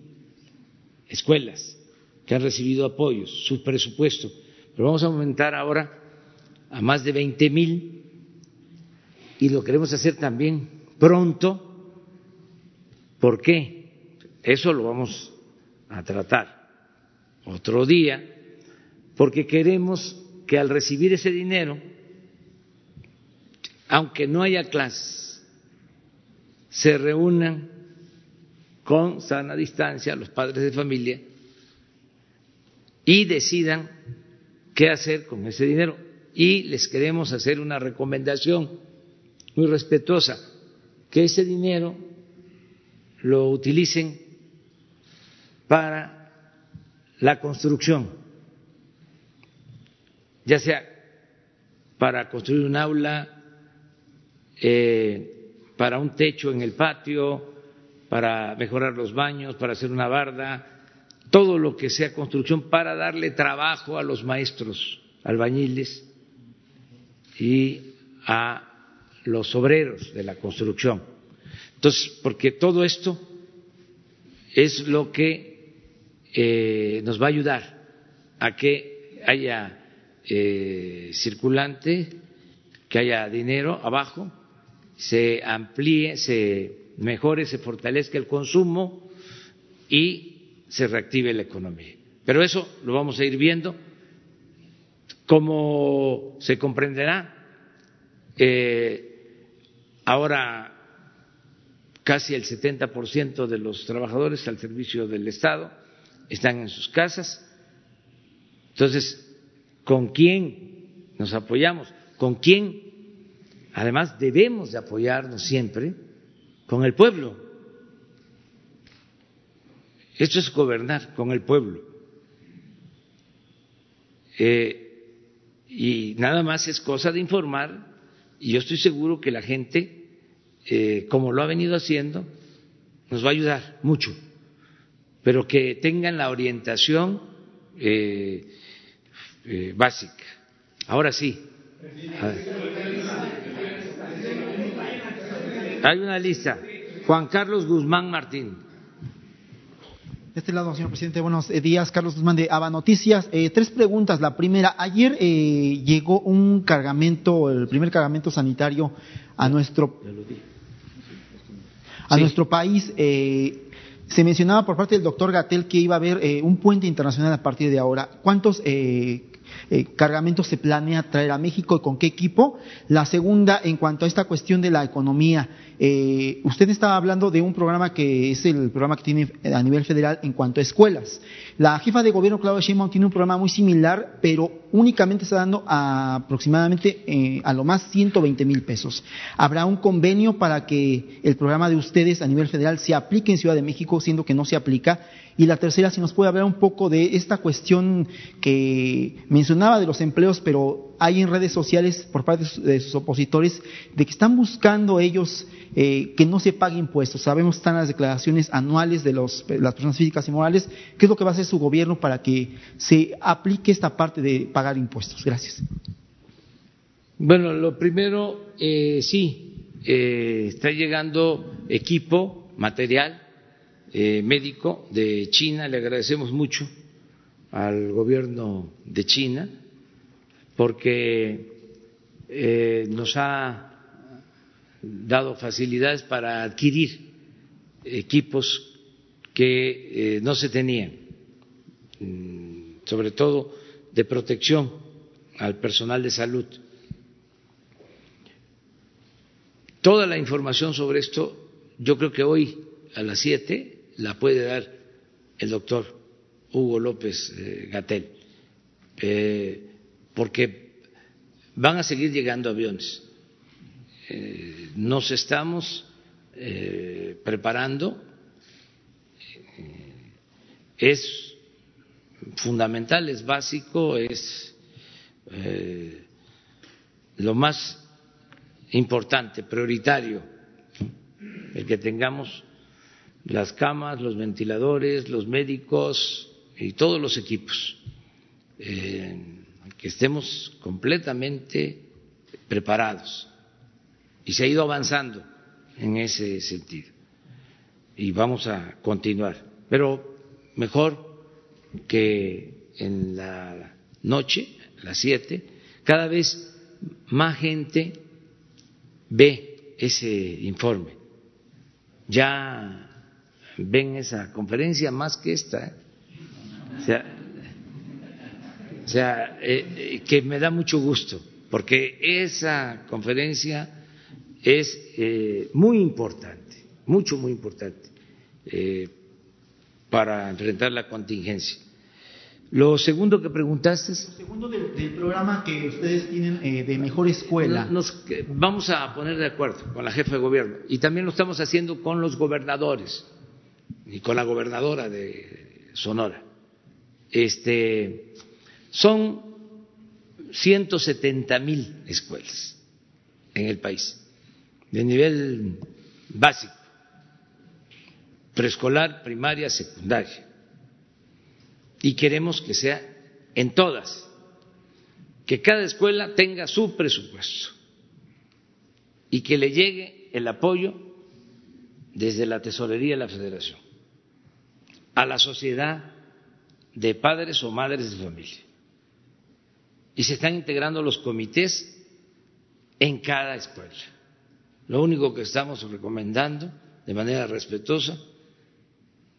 escuelas que han recibido apoyos, su presupuesto. Pero vamos a aumentar ahora a más de 20 mil y lo queremos hacer también pronto. ¿Por qué? Eso lo vamos a tratar otro día, porque queremos que al recibir ese dinero, aunque no haya clases, se reúnan con sana distancia los padres de familia y decidan qué hacer con ese dinero. Y les queremos hacer una recomendación muy respetuosa, que ese dinero lo utilicen para la construcción, ya sea para construir un aula, eh, para un techo en el patio, para mejorar los baños, para hacer una barda, todo lo que sea construcción para darle trabajo a los maestros albañiles y a los obreros de la construcción. Entonces, porque todo esto es lo que eh, nos va a ayudar a que haya eh, circulante, que haya dinero abajo se amplíe, se mejore, se fortalezca el consumo y se reactive la economía. Pero eso lo vamos a ir viendo. Como se comprenderá, eh, ahora casi el 70% de los trabajadores al servicio del Estado están en sus casas Entonces, ¿con quién nos apoyamos? ¿Con quién? Además, debemos de apoyarnos siempre con el pueblo. Esto es gobernar con el pueblo. Eh, y nada más es cosa de informar y yo estoy seguro que la gente, eh, como lo ha venido haciendo, nos va a ayudar mucho, pero que tengan la orientación eh, básica. Ahora sí. Hay una lista. Juan Carlos Guzmán Martín. De este lado, señor presidente, buenos días. Carlos Guzmán de Aba Noticias. Eh, tres preguntas. La primera, ayer eh, llegó un cargamento, el primer cargamento sanitario a nuestro, a nuestro país. Eh, se mencionaba por parte del doctor Gatel que iba a haber eh, un puente internacional a partir de ahora. ¿Cuántos eh, cargamentos se planea traer a México y con qué equipo. La segunda, en cuanto a esta cuestión de la economía, eh, usted estaba hablando de un programa que es el programa que tiene a nivel federal en cuanto a escuelas. La jefa de gobierno, Claudia Sheinbaum, tiene un programa muy similar, pero únicamente está dando aproximadamente eh, a lo más 120 mil pesos. Habrá un convenio para que el programa de ustedes a nivel federal se aplique en Ciudad de México, siendo que no se aplica y la tercera, si nos puede hablar un poco de esta cuestión que mencionaba de los empleos, pero hay en redes sociales por parte de sus opositores de que están buscando ellos eh, que no se pague impuestos. Sabemos están las declaraciones anuales de los, las personas físicas y morales. ¿Qué es lo que va a hacer su gobierno para que se aplique esta parte de pagar impuestos? Gracias. Bueno, lo primero, eh, sí, eh, está llegando equipo, material eh, médico de China. Le agradecemos mucho al gobierno de China porque eh, nos ha dado facilidades para adquirir equipos que eh, no se tenían, mm, sobre todo de protección al personal de salud. Toda la información sobre esto, yo creo que hoy a las siete la puede dar el doctor Hugo López eh, Gatel, eh, porque van a seguir llegando aviones. Eh, nos estamos preparando, es fundamental, es básico, es lo más importante, prioritario, el que tengamos las camas, los ventiladores, los médicos y todos los equipos, eh, que estemos completamente preparados. Y se ha ido avanzando en ese sentido. Y vamos a continuar. Pero mejor que en la noche, a las siete, cada vez más gente ve ese informe. Ya ven esa conferencia más que esta. ¿eh? O sea, eh, eh, que me da mucho gusto, porque esa conferencia es muy importante, mucho, muy importante para enfrentar la contingencia. Lo segundo que preguntaste es... Lo segundo del, programa que ustedes tienen de mejor escuela. Nos, vamos a poner de acuerdo con la jefa de gobierno y también lo estamos haciendo con los gobernadores y con la gobernadora de Sonora. Este, son 170 mil escuelas en el país, de nivel básico, preescolar, primaria, secundaria. Y queremos que sea en todas, que cada escuela tenga su presupuesto y que le llegue el apoyo desde la tesorería de la federación a la sociedad de padres o madres de familia. Y se están integrando los comités en cada escuela. Lo único que estamos recomendando de manera respetuosa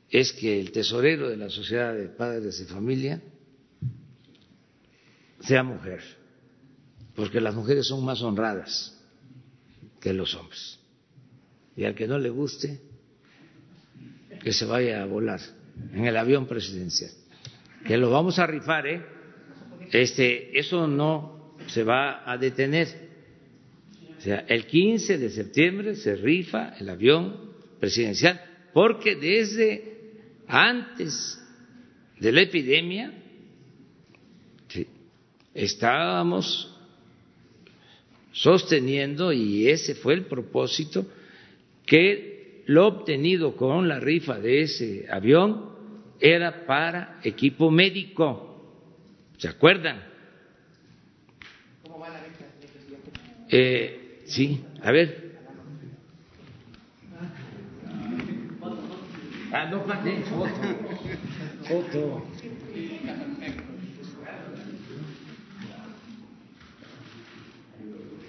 es que el tesorero de la sociedad de padres de familia sea mujer, porque las mujeres son más honradas que los hombres. Y al que no le guste, que se vaya a volar en el avión presidencial. Que lo vamos a rifar, ¿eh? este, eso no se va a detener. O sea, el 15 de septiembre se rifa el avión presidencial, porque desde antes de la epidemia estábamos sosteniendo, y ese fue el propósito, que lo obtenido con la rifa de ese avión era para equipo médico. ¿Se acuerdan? ¿Cómo va la eh, sí, a ver. Ah, no, foto. Foto.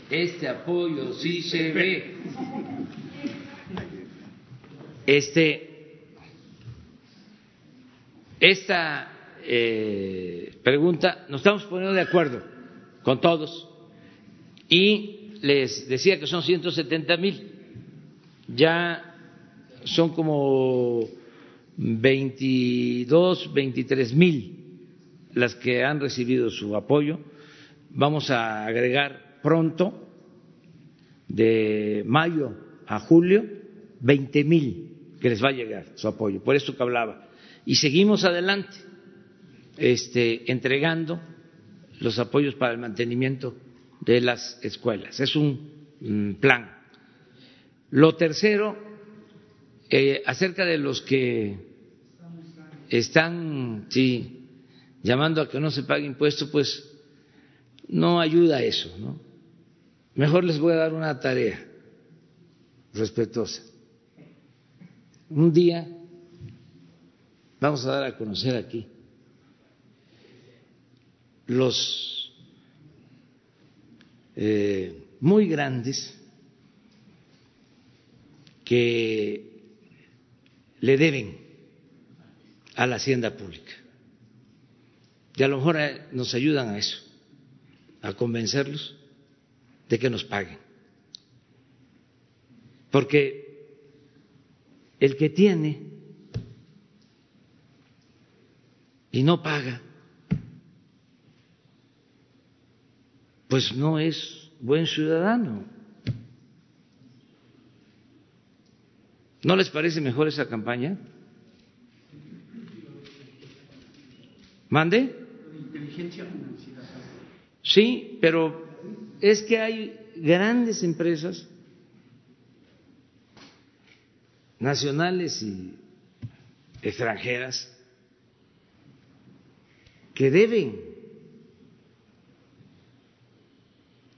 Este apoyo sí se ve. Este, esta eh, pregunta nos estamos poniendo de acuerdo con todos y les decía que son 170 mil. Ya son como 22, 23 mil las que han recibido su apoyo. Vamos a agregar pronto, de mayo a julio, 20 mil que les va a llegar su apoyo. Por eso que hablaba. Y seguimos adelante, este, entregando los apoyos para el mantenimiento de las escuelas. Es un plan. Lo tercero, eh, acerca de los que están llamando a que no se pague impuesto, pues no ayuda eso, ¿no? Mejor les voy a dar una tarea respetuosa. Un día vamos a dar a conocer aquí los eh, muy grandes que le deben a la hacienda pública. Y a lo mejor eh, nos ayudan a eso, a convencerlos de que nos paguen. Porque el que tiene y no paga, pues no es buen ciudadano. ¿No les parece mejor esa campaña? ¿Mande? Sí, pero es que hay grandes empresas nacionales y extranjeras que deben,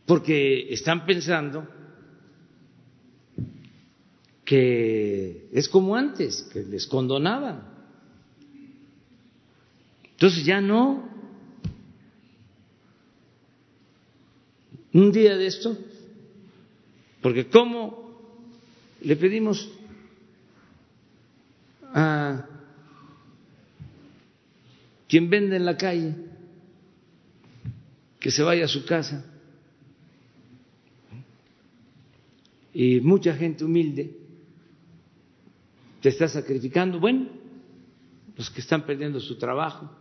porque están pensando que es como antes, que les condonaban. Entonces ya no. Un día de esto, porque ¿cómo le pedimos a quien vende en la calle que se vaya a su casa? Y mucha gente humilde te está sacrificando. Bueno, los que están perdiendo su trabajo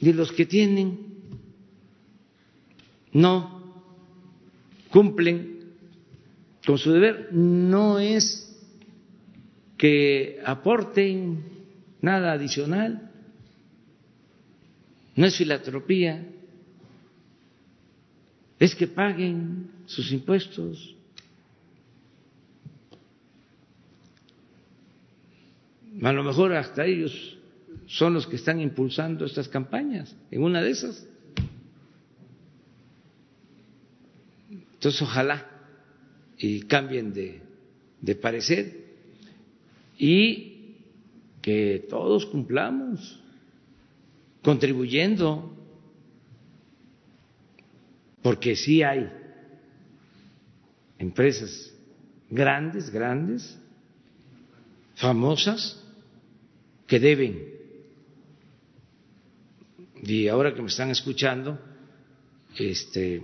y los que tienen no cumplen con su deber, no es que aporten nada adicional, no es filantropía, es que paguen sus impuestos. A lo mejor hasta ellos son los que están impulsando estas campañas, en una de esas. Entonces, ojalá y cambien de, de parecer y que todos cumplamos contribuyendo, porque sí hay empresas grandes, grandes, famosas, que deben. Y ahora que me están escuchando, este,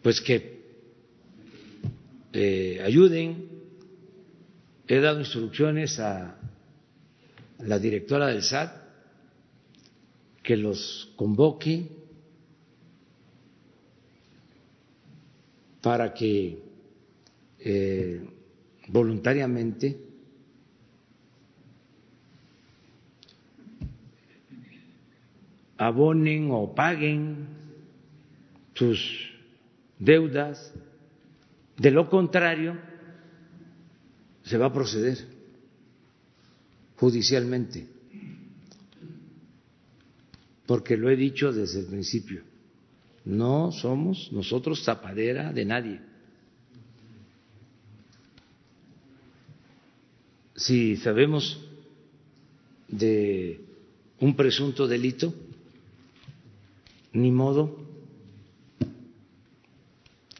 pues que eh, ayuden. He dado instrucciones a la directora del SAT que los convoque para que eh, voluntariamente abonen o paguen sus deudas. De lo contrario, se va a proceder judicialmente, porque lo he dicho desde el principio, no somos nosotros tapadera de nadie. Si sabemos de un presunto delito, ni modo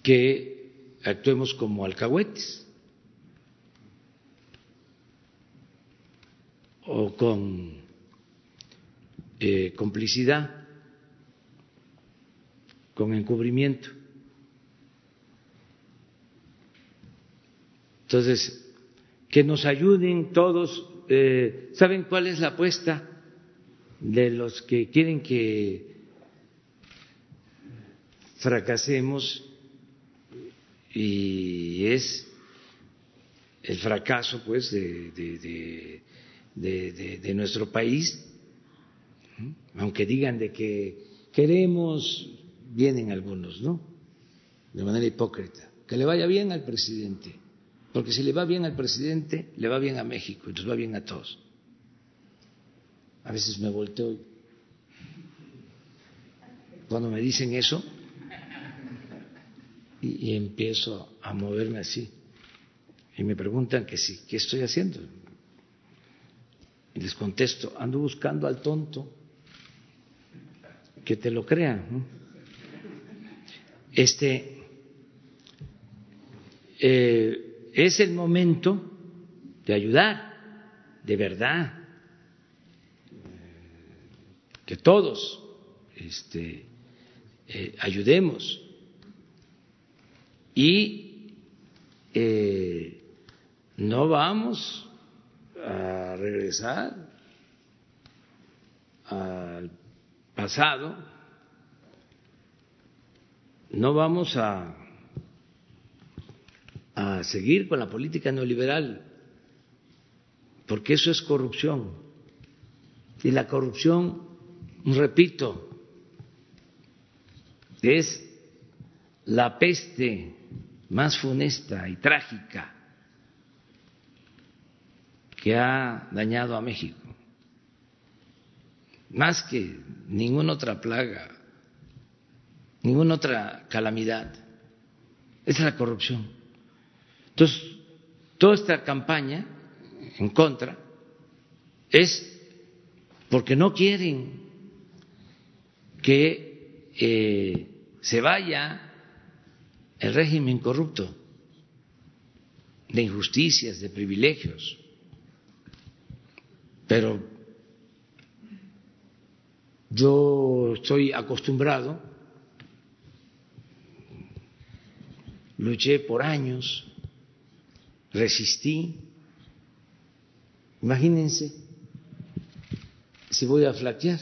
que actuemos como alcahuetes o con eh, complicidad, con encubrimiento. Entonces, que nos ayuden todos. Eh, ¿Saben cuál es la apuesta de los que quieren que fracasemos y es el fracaso pues de, de, nuestro país, aunque digan de que queremos, vienen algunos, ¿no? De manera hipócrita, que le vaya bien al presidente, porque si le va bien al presidente, le va bien a México y nos va bien a todos. A veces me volteo cuando me dicen eso, y, empiezo a moverme así. Y me preguntan que sí, ¿qué estoy haciendo? Les contesto, ando buscando al tonto que te lo crea. Este eh, es el momento de ayudar, de verdad, que todos este, eh, ayudemos. Y eh, no vamos a regresar al pasado, no vamos a, a seguir con la política neoliberal, porque eso es corrupción. Y la corrupción, repito, es la peste más funesta y trágica que ha dañado a México, más que ninguna otra plaga, ninguna otra calamidad, es la corrupción. Entonces, toda esta campaña en contra es porque no quieren que eh, se vaya el régimen corrupto de injusticias, de privilegios. Pero yo estoy acostumbrado, luché por años, resistí. Imagínense si voy a flaquear.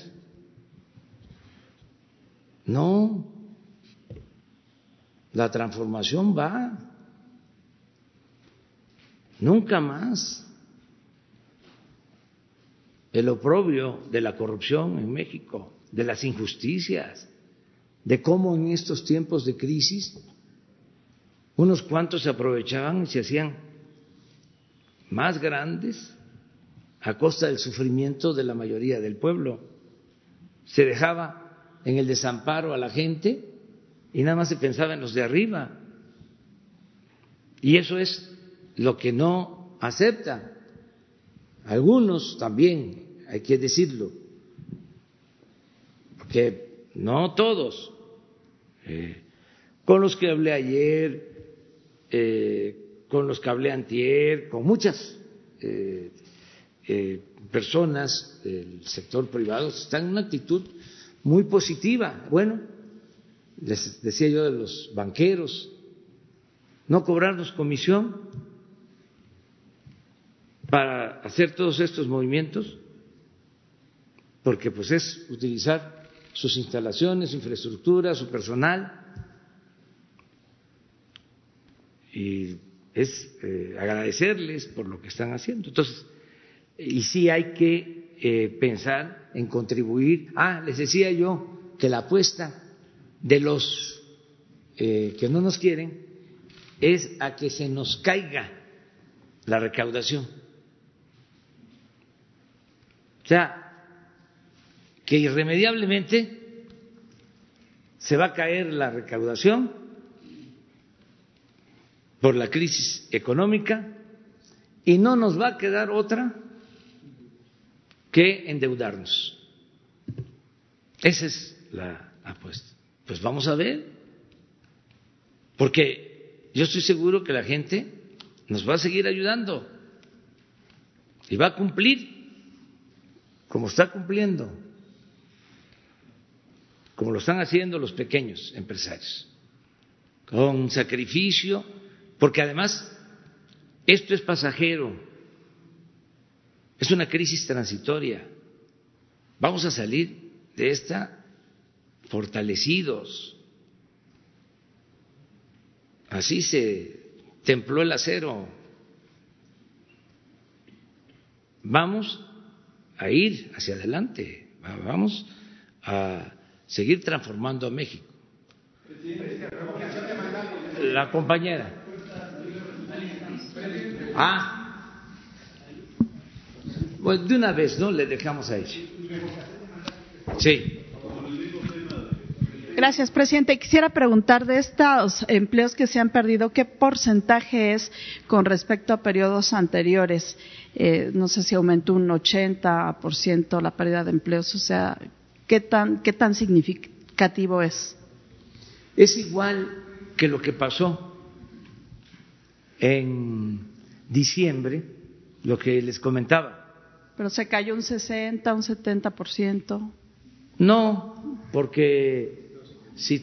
No, la transformación va. Nunca más. El oprobio de la corrupción en México, de las injusticias, de cómo en estos tiempos de crisis unos cuantos se aprovechaban y se hacían más grandes a costa del sufrimiento de la mayoría del pueblo. Se dejaba en el desamparo a la gente y nada más se pensaba en los de arriba. Y eso es lo que no acepta. Algunos también, hay que decirlo, porque no todos. Eh, con los que hablé ayer, eh, con los que hablé antier, con muchas eh, personas del sector privado, están en una actitud muy positiva. Bueno, les decía yo de los banqueros, no cobrarnos comisión para hacer todos estos movimientos. porque pues es utilizar sus instalaciones, infraestructura, su personal. Y es eh, agradecerles por lo que están haciendo. Entonces, y sí hay que eh, pensar en contribuir. Ah, les decía yo que la apuesta de los eh, que no nos quieren es a que se nos caiga la recaudación. Sea, que irremediablemente se va a caer la recaudación por la crisis económica y no nos va a quedar otra que endeudarnos. Esa es la apuesta. Pues vamos a ver, porque yo estoy seguro que la gente nos va a seguir ayudando y va a cumplir como está cumpliendo, como lo están haciendo los pequeños empresarios, con sacrificio, porque además esto es pasajero, es una crisis transitoria. Vamos a salir de esta fortalecidos. Así se templó el acero. Vamos a ir hacia adelante, vamos a seguir transformando a México. La compañera. Ah, de una vez, ¿no? Le dejamos a ella. Sí. Gracias, presidente. Quisiera preguntar de estos empleos que se han perdido, ¿qué porcentaje es con respecto a periodos anteriores? Eh, no sé si aumentó un 80% la pérdida de empleos, o sea, ¿qué tan, ¿qué tan significativo es? Es igual que lo que pasó en diciembre, lo que les comentaba. Pero se cayó un 60, un 70%. No, porque si,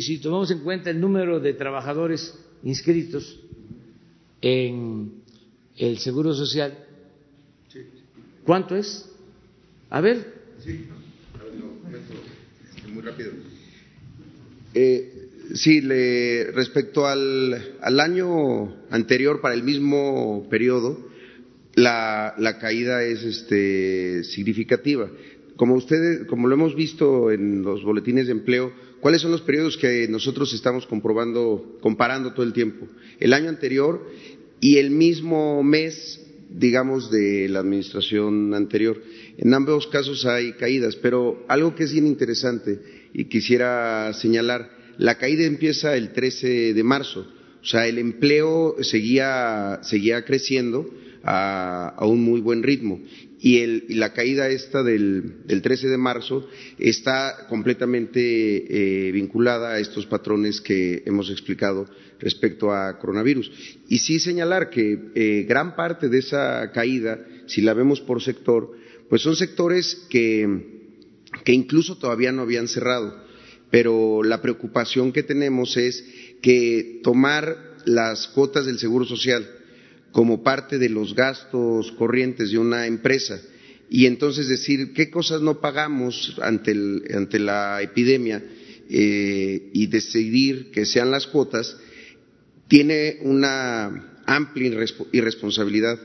si tomamos en cuenta el número de trabajadores inscritos en el Seguro Social, ¿cuánto es? A ver. Sí, muy rápido. Eh, sí, le, respecto al, al, año anterior, para el mismo periodo, la, la caída es este, significativa. Como ustedes, como lo hemos visto en los boletines de empleo, ¿cuáles son los periodos que nosotros estamos comprobando, comparando todo el tiempo? El año anterior y el mismo mes, digamos, de la administración anterior. En ambos casos hay caídas, pero algo que es bien interesante y quisiera señalar, la caída empieza el 13 de marzo, o sea, el empleo seguía, seguía creciendo a, un muy buen ritmo y, la caída esta del, del, 13 de marzo está completamente eh, vinculada a estos patrones que hemos explicado respecto a coronavirus. Y sí señalar que eh, gran parte de esa caída, si la vemos por sector, pues son sectores que, que incluso todavía no habían cerrado. Pero la preocupación que tenemos es que tomar las cuotas del Seguro Social, como parte de los gastos corrientes de una empresa y entonces decir qué cosas no pagamos ante, ante la epidemia eh, y decidir que sean las cuotas, tiene una amplia irresponsabilidad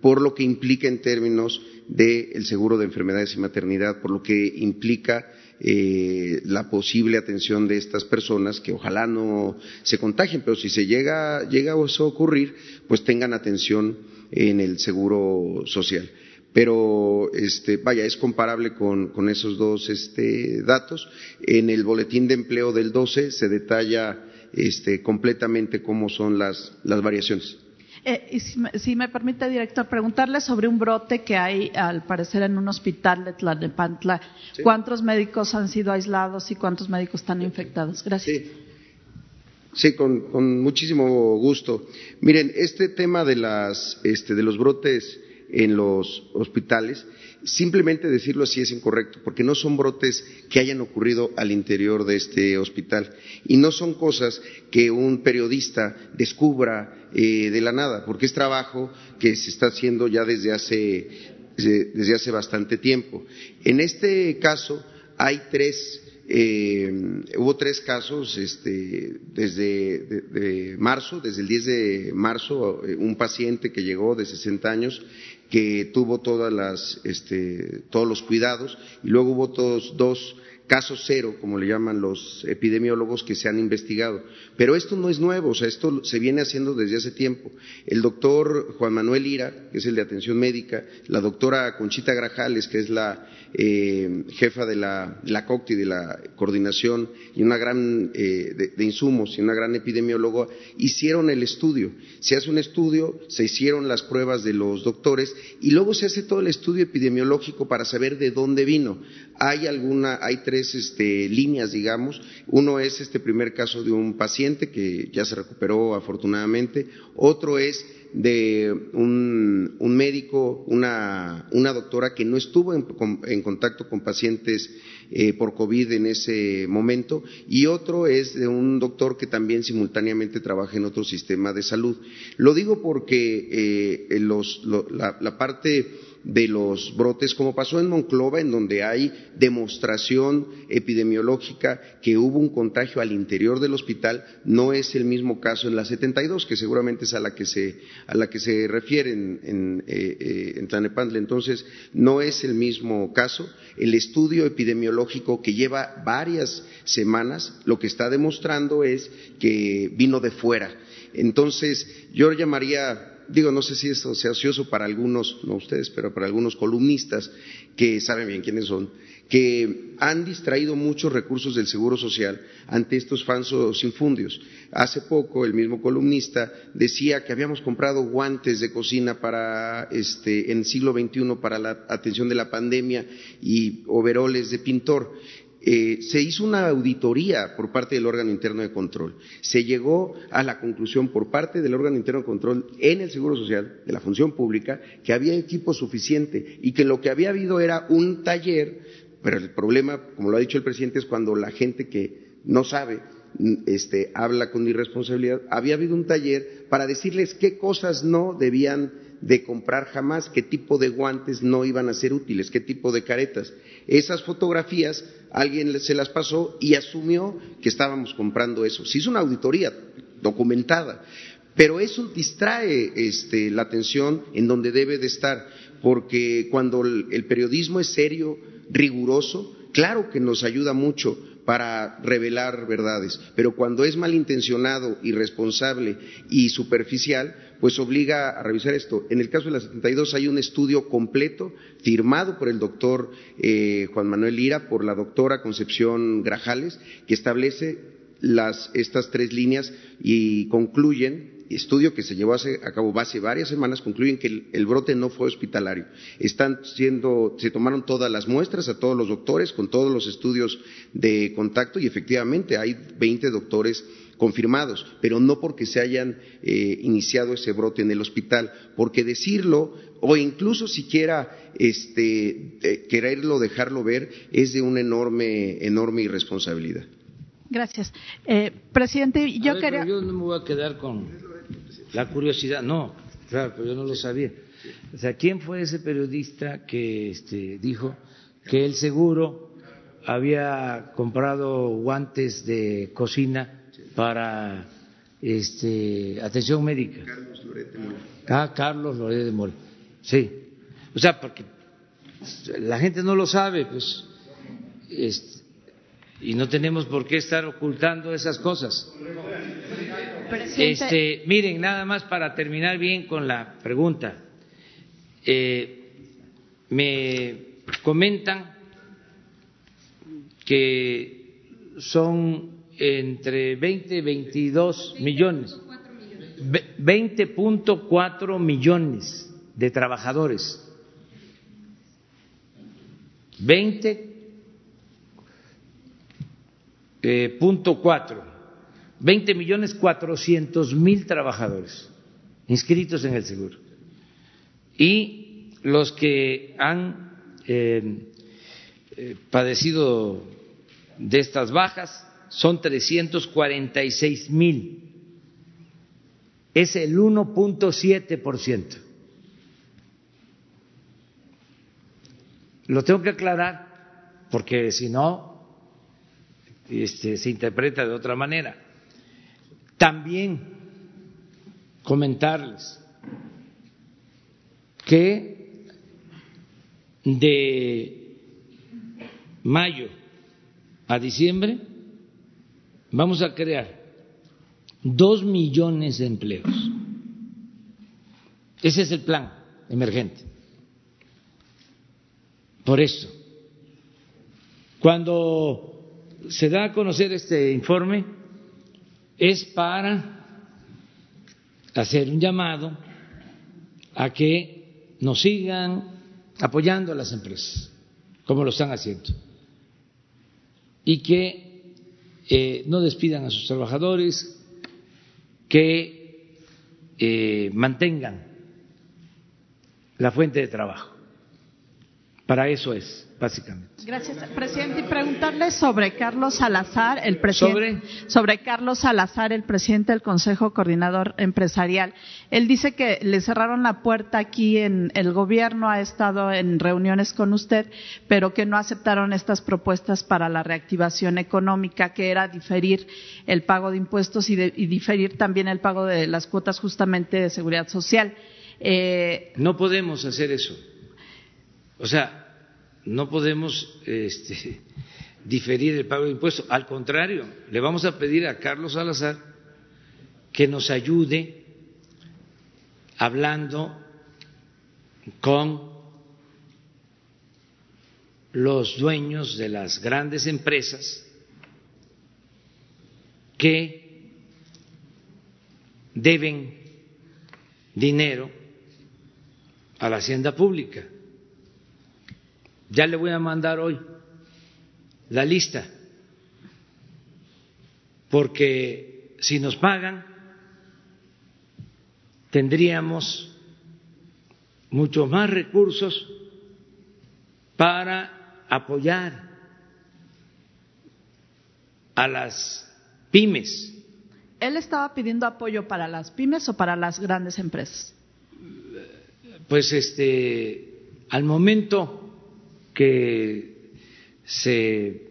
por lo que implica en términos del seguro de enfermedades y maternidad, por lo que implica eh, la posible atención de estas personas que ojalá no se contagien, pero si se llega, llega a ocurrir, pues tengan atención en el seguro social. Pero, este, vaya, es comparable con, con esos dos este, datos. En el boletín de empleo del 12 se detalla este, completamente cómo son las, las variaciones. Eh, y si me, permite, director, preguntarle sobre un brote que hay, al parecer, en un hospital de Tlalnepantla. ¿Cuántos médicos han sido aislados y cuántos médicos están infectados? Gracias. Sí. con, muchísimo gusto. Miren, este tema de, las, este, de los brotes en los hospitales Simplemente decirlo así es incorrecto, porque no son brotes que hayan ocurrido al interior de este hospital y no son cosas que un periodista descubra eh, de la nada, porque es trabajo que se está haciendo ya desde hace desde hace bastante tiempo. En este caso hay tres, eh, hubo tres casos este, desde marzo, desde el 10 de marzo, eh, un paciente que llegó de 60 años que tuvo todas las, este, todos los cuidados y luego hubo todos, dos caso cero, como le llaman los epidemiólogos que se han investigado. Pero esto no es nuevo, o sea, esto se viene haciendo desde hace tiempo. El doctor Juan Manuel Ira, que es el de atención médica, la doctora Conchita Grajales, que es la eh, jefa de la, la, COCTI, de la coordinación y una gran eh, de, insumos y una gran epidemióloga, hicieron el estudio. Se hace un estudio, se hicieron las pruebas de los doctores y luego se hace todo el estudio epidemiológico para saber de dónde vino. Hay alguna, hay tres este, líneas, digamos. Uno es este primer caso de un paciente que ya se recuperó afortunadamente. Otro es de un, médico, una, doctora que no estuvo en, contacto con pacientes eh, por COVID en ese momento, y otro es de un doctor que también simultáneamente trabaja en otro sistema de salud. Lo digo porque eh, la parte de los brotes, como pasó en Monclova, en donde hay demostración epidemiológica que hubo un contagio al interior del hospital, no es el mismo caso en la 72, que seguramente es a la que se, a la que se refiere en, eh, eh. Entonces, no es el mismo caso. El estudio epidemiológico que lleva varias semanas, lo que está demostrando es que vino de fuera. Entonces, yo llamaría digo, no sé si sea ocioso para algunos, no ustedes, pero para algunos columnistas que saben bien quiénes son, que han distraído muchos recursos del Seguro Social ante estos falsos infundios. Hace poco el mismo columnista decía que habíamos comprado guantes de cocina para este en el siglo XXI para la atención de la pandemia y overoles de pintor. Eh, se hizo una auditoría por parte del órgano interno de control. Se llegó a la conclusión por parte del órgano interno de control en el Seguro Social, de la función pública, que había equipo suficiente y que lo que había habido era un taller, pero el problema, como lo ha dicho el presidente, es cuando la gente que no sabe este, habla con irresponsabilidad, había habido un taller para decirles qué cosas no debían de comprar jamás, qué tipo de guantes no iban a ser útiles, qué tipo de caretas. Esas fotografías alguien se las pasó y asumió que estábamos comprando eso. Se hizo una auditoría documentada, pero eso distrae este, la atención en donde debe de estar, porque cuando el periodismo es serio, riguroso, claro que nos ayuda mucho para revelar verdades, pero cuando es malintencionado, irresponsable y superficial, pues obliga a revisar esto. En el caso de la 72 hay un estudio completo firmado por el doctor eh, Juan Manuel Lira, por la doctora Concepción Grajales, que establece las, estas tres líneas y concluyen estudio que se llevó a cabo hace varias semanas concluyen que el, brote no fue hospitalario. Están siendo, se tomaron todas las muestras a todos los doctores con todos los estudios de contacto y efectivamente hay 20 doctores confirmados, pero no porque se hayan eh, iniciado ese brote en el hospital, porque decirlo o incluso siquiera este, eh, quererlo dejarlo ver es de una enorme, enorme irresponsabilidad. Gracias. Eh, presidente, yo quería. Yo no me voy a quedar con la curiosidad. No, claro, pero yo no lo sabía. O sea, ¿quién fue ese periodista que este, dijo que el seguro había comprado guantes de cocina para este, atención médica? Carlos Lorete Mora. Ah, Carlos Lorete de Mora. Sí. O sea, porque la gente no lo sabe, pues. Este, y no tenemos por qué estar ocultando esas cosas. Este, miren, nada más para terminar bien con la pregunta. Eh, me comentan que son entre 20 y 22 millones, 20.4 millones de trabajadores. 20 eh, punto cuatro, 20 millones cuatrocientos mil trabajadores inscritos en el seguro. Y los que han eh, eh, padecido de estas bajas son 346 mil. Es el 1.7 por ciento. lo tengo que aclarar porque si no este, se interpreta de otra manera. También comentarles que de mayo a diciembre vamos a crear dos millones de empleos. Ese es el plan emergente. Por eso, cuando se da a conocer este informe, es para hacer un llamado a que nos sigan apoyando a las empresas, como lo están haciendo, y que eh, no despidan a sus trabajadores, que eh, mantengan la fuente de trabajo. Para eso es, básicamente. Gracias, presidente. Y preguntarle sobre Carlos Salazar, el presidente. ¿Sobre? Carlos Salazar, el presidente del Consejo Coordinador Empresarial. Él dice que le cerraron la puerta aquí en el gobierno, ha estado en reuniones con usted, pero que no aceptaron estas propuestas para la reactivación económica, que era diferir el pago de impuestos y, y diferir también el pago de las cuotas justamente de seguridad social. Eh, no podemos hacer eso. O sea, no podemos este, diferir el pago de impuestos. Al contrario, le vamos a pedir a Carlos Salazar que nos ayude hablando con los dueños de las grandes empresas que deben dinero a la hacienda pública. Ya le voy a mandar hoy la lista, porque si nos pagan, tendríamos muchos más recursos para apoyar a las pymes. ¿Él estaba pidiendo apoyo para las pymes o para las grandes empresas? Pues este, al momento que se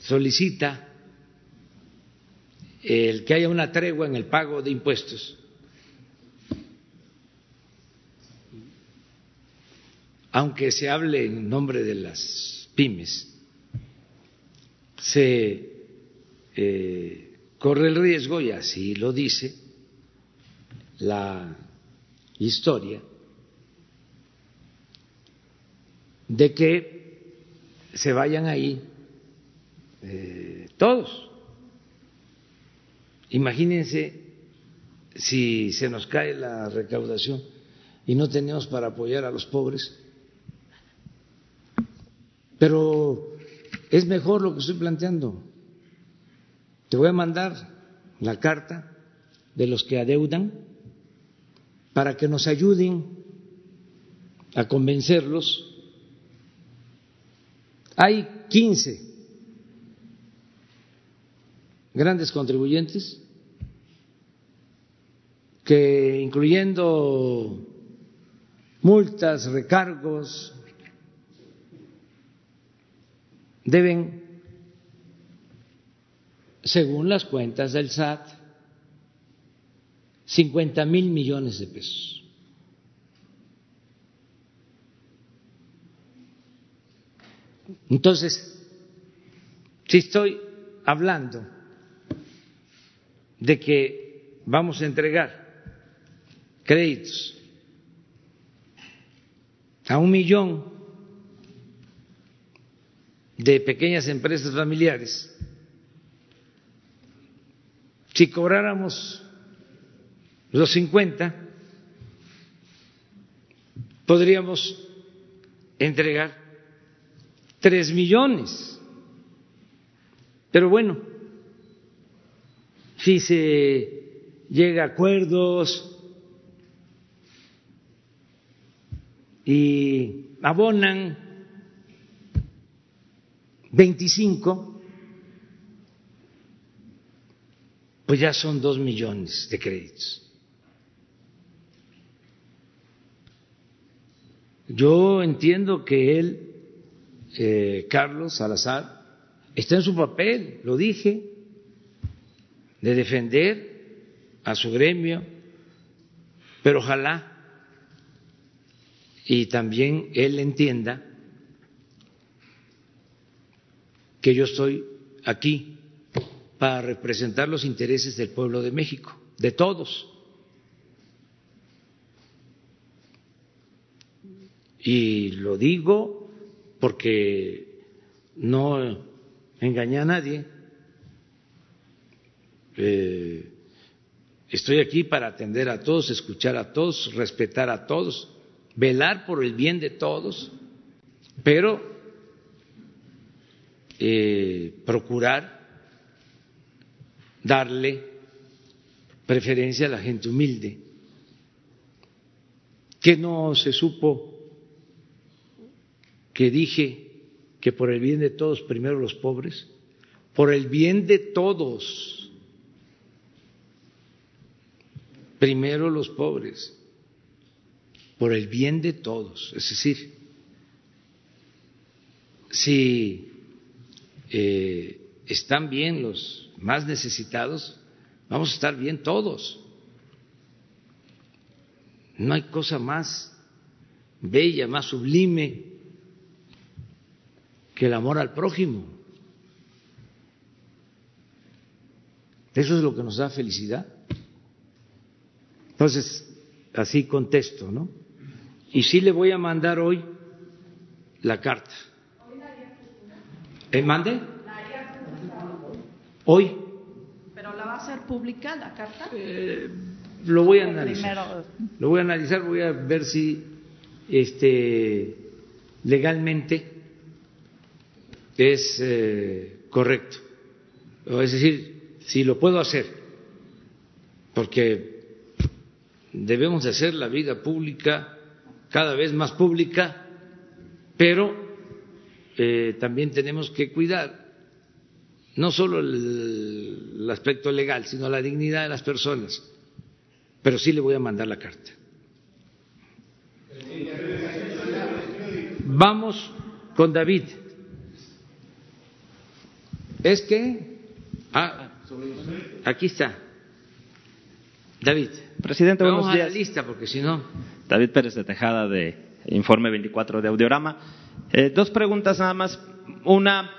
solicita el que haya una tregua en el pago de impuestos, aunque se hable en nombre de las pymes, se eh, corre el riesgo, y así lo dice la historia, de que se vayan ahí eh, todos. Imagínense si se nos cae la recaudación y no tenemos para apoyar a los pobres. Pero es mejor lo que estoy planteando. Te voy a mandar la carta de los que adeudan para que nos ayuden a convencerlos hay 15 grandes contribuyentes que, incluyendo multas, recargos, deben, según las cuentas del SAT, 50 mil millones de pesos. Entonces, si estoy hablando de que vamos a entregar créditos a un millón de pequeñas empresas familiares, si cobráramos los 50, podríamos entregar tres millones. Pero bueno, si se llega a acuerdos y abonan 25, pues ya son dos millones de créditos. Yo entiendo que él, eh, Carlos Salazar, está en su papel, lo dije, de defender a su gremio, pero ojalá y también él entienda que yo estoy aquí para representar los intereses del pueblo de México, de todos. Y lo digo porque no engañé a nadie. Eh, estoy aquí para atender a todos, escuchar a todos, respetar a todos, velar por el bien de todos, pero eh, procurar darle preferencia a la gente humilde, que no se supo que dije que por el bien de todos, primero los pobres, por el bien de todos, primero los pobres, por el bien de todos. Es decir, si eh, están bien los más necesitados, vamos a estar bien todos. No hay cosa más bella, más sublime que el amor al prójimo. Eso es lo que nos da felicidad. Entonces, así contesto, ¿no? Y sí le voy a mandar hoy la carta. ¿Eh, mande? Hoy. ¿Pero la va a hacer pública la carta? Eh, lo voy a analizar. Lo voy a analizar, voy a ver si este legalmente es eh, correcto. Es decir, si lo puedo hacer, porque debemos de hacer la vida pública cada vez más pública, pero eh, también tenemos que cuidar no solo el, el aspecto legal, sino la dignidad de las personas. Pero sí le voy a mandar la carta. Vamos con David. Es que, ah, aquí está, David. Presidente, buenos Vamos días. a la lista porque si no. David Pérez de Tejada de Informe 24 de Audiorama. Eh, dos preguntas nada más. Una,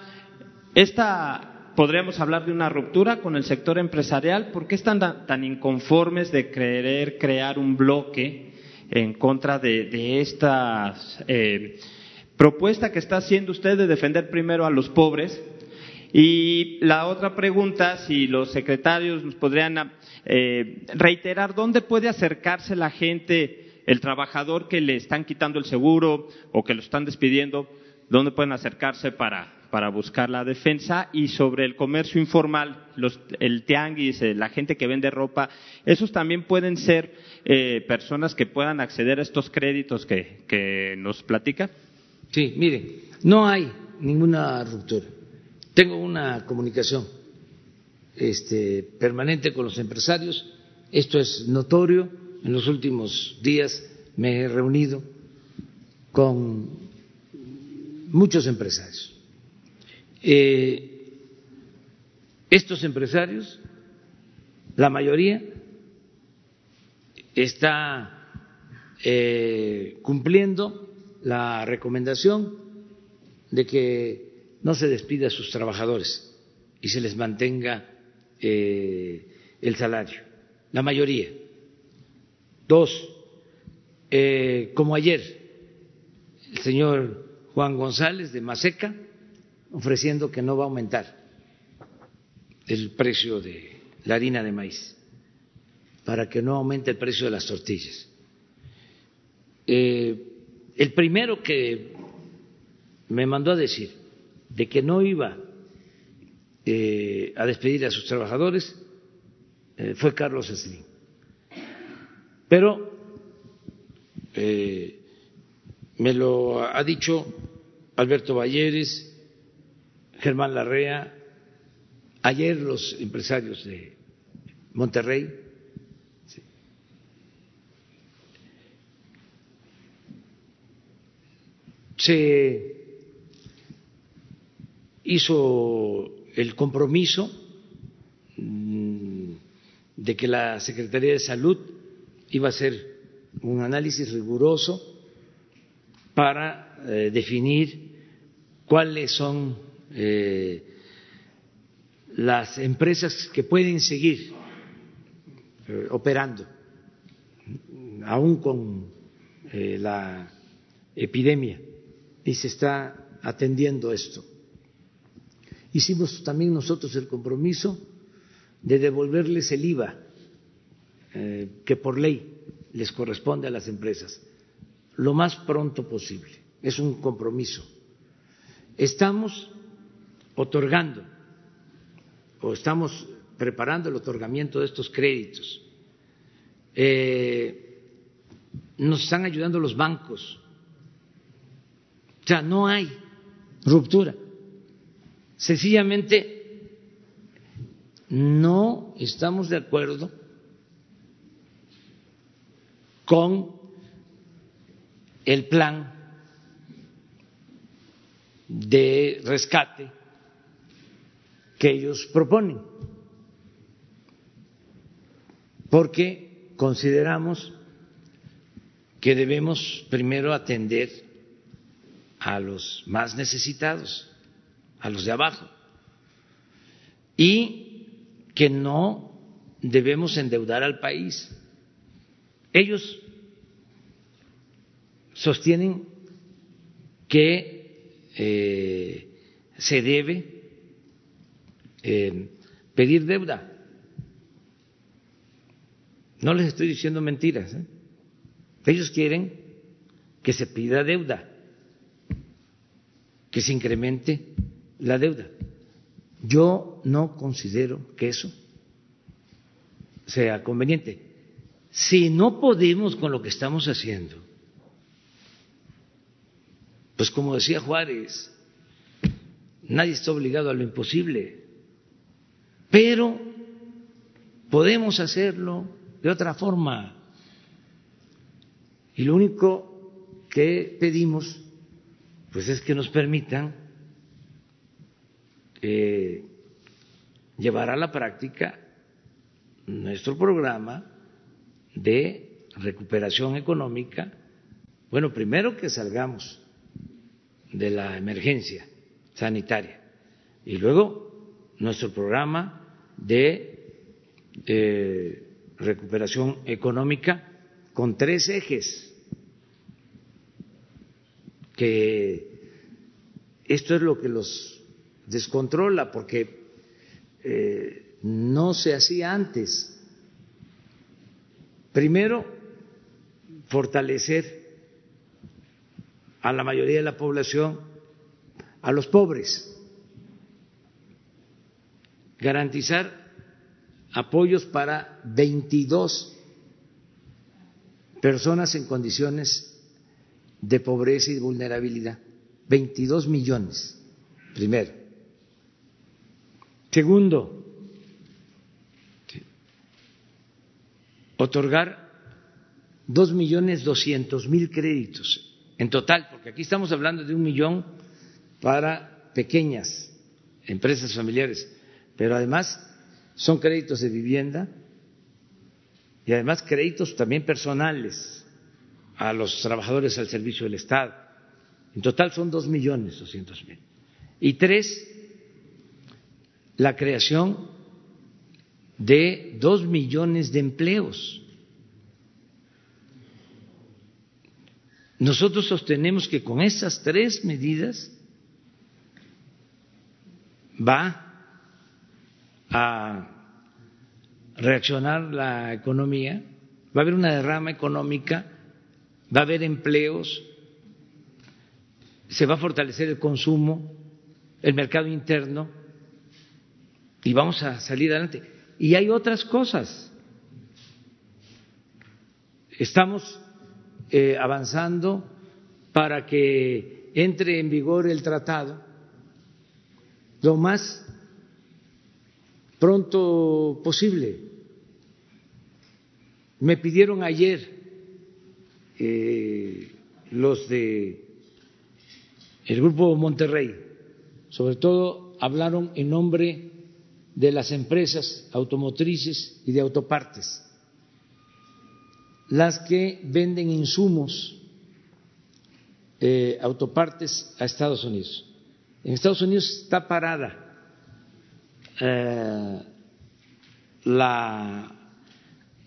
esta podríamos hablar de una ruptura con el sector empresarial. ¿Por qué están tan, inconformes de querer crear un bloque en contra de, de esta eh, propuesta que está haciendo usted de defender primero a los pobres? Y la otra pregunta, si los secretarios nos podrían eh, reiterar dónde puede acercarse la gente, el trabajador que le están quitando el seguro o que lo están despidiendo, dónde pueden acercarse para, para buscar la defensa y sobre el comercio informal, los, el tianguis, eh, la gente que vende ropa, esos también pueden ser eh, personas que puedan acceder a estos créditos que, que nos platica. Sí, mire, no hay ninguna ruptura. Tengo una comunicación este, permanente con los empresarios. Esto es notorio. En los últimos días me he reunido con muchos empresarios. Eh, estos empresarios, la mayoría, está eh, cumpliendo la recomendación de que no se despida a sus trabajadores y se les mantenga eh, el salario, la mayoría. Dos, eh, como ayer, el señor Juan González de Maseca ofreciendo que no va a aumentar el precio de la harina de maíz para que no aumente el precio de las tortillas. Eh, el primero que me mandó a decir de que no iba eh, a despedir a sus trabajadores eh, fue Carlos Slim. Pero eh, me lo ha dicho Alberto Valleres, Germán Larrea, ayer los empresarios de Monterrey. se hizo el compromiso mm, de que la Secretaría de Salud iba a hacer un análisis riguroso para eh, definir cuáles son eh, las empresas que pueden seguir eh, operando, aún con la epidemia, y se está atendiendo esto. Hicimos también nosotros el compromiso de devolverles el IVA que por ley les corresponde a las empresas lo más pronto posible. Es un compromiso. Estamos otorgando o estamos preparando el otorgamiento de estos créditos. Eh, nos están ayudando los bancos. O sea, no hay ruptura. Sencillamente no estamos de acuerdo con el plan de rescate que ellos proponen, porque consideramos que debemos primero atender a los más necesitados, a los de abajo, y que no debemos endeudar al país. Ellos sostienen que eh, se debe eh, pedir deuda. No les estoy diciendo mentiras. ¿eh? Ellos quieren que se pida deuda, que se incremente la deuda. Yo no considero que eso sea conveniente. Si no podemos con lo que estamos haciendo, pues como decía Juárez, nadie está obligado a lo imposible, pero podemos hacerlo de otra forma. Y lo único que pedimos, pues es que nos permitan eh, llevar a la práctica nuestro programa de recuperación económica. Bueno, primero que salgamos de la emergencia sanitaria. Y luego nuestro programa de eh, recuperación económica con tres ejes, que esto es lo que los descontrola porque eh, no se hacía antes. Primero, fortalecer a la mayoría de la población, a los pobres, garantizar apoyos para 22 personas en condiciones de pobreza y vulnerabilidad, 22 millones, primero. Segundo, otorgar dos millones doscientos mil créditos en total, porque aquí estamos hablando de un millón para pequeñas empresas familiares, pero además son créditos de vivienda y además créditos también personales a los trabajadores al servicio del Estado. En total son dos millones doscientos mil. Y tres, la creación de dos millones de empleos. Nosotros sostenemos que con esas tres medidas va a reaccionar la economía, va a haber una derrama económica, va a haber empleos, se va a fortalecer el consumo, el mercado interno y vamos a salir adelante. Y hay otras cosas. Estamos eh, avanzando para que entre en vigor el tratado lo más pronto posible. Me pidieron ayer eh, los de el Grupo Monterrey, sobre todo hablaron en nombre de las empresas automotrices y de autopartes, las que venden insumos eh, autopartes a Estados Unidos. En Estados Unidos está parada eh, la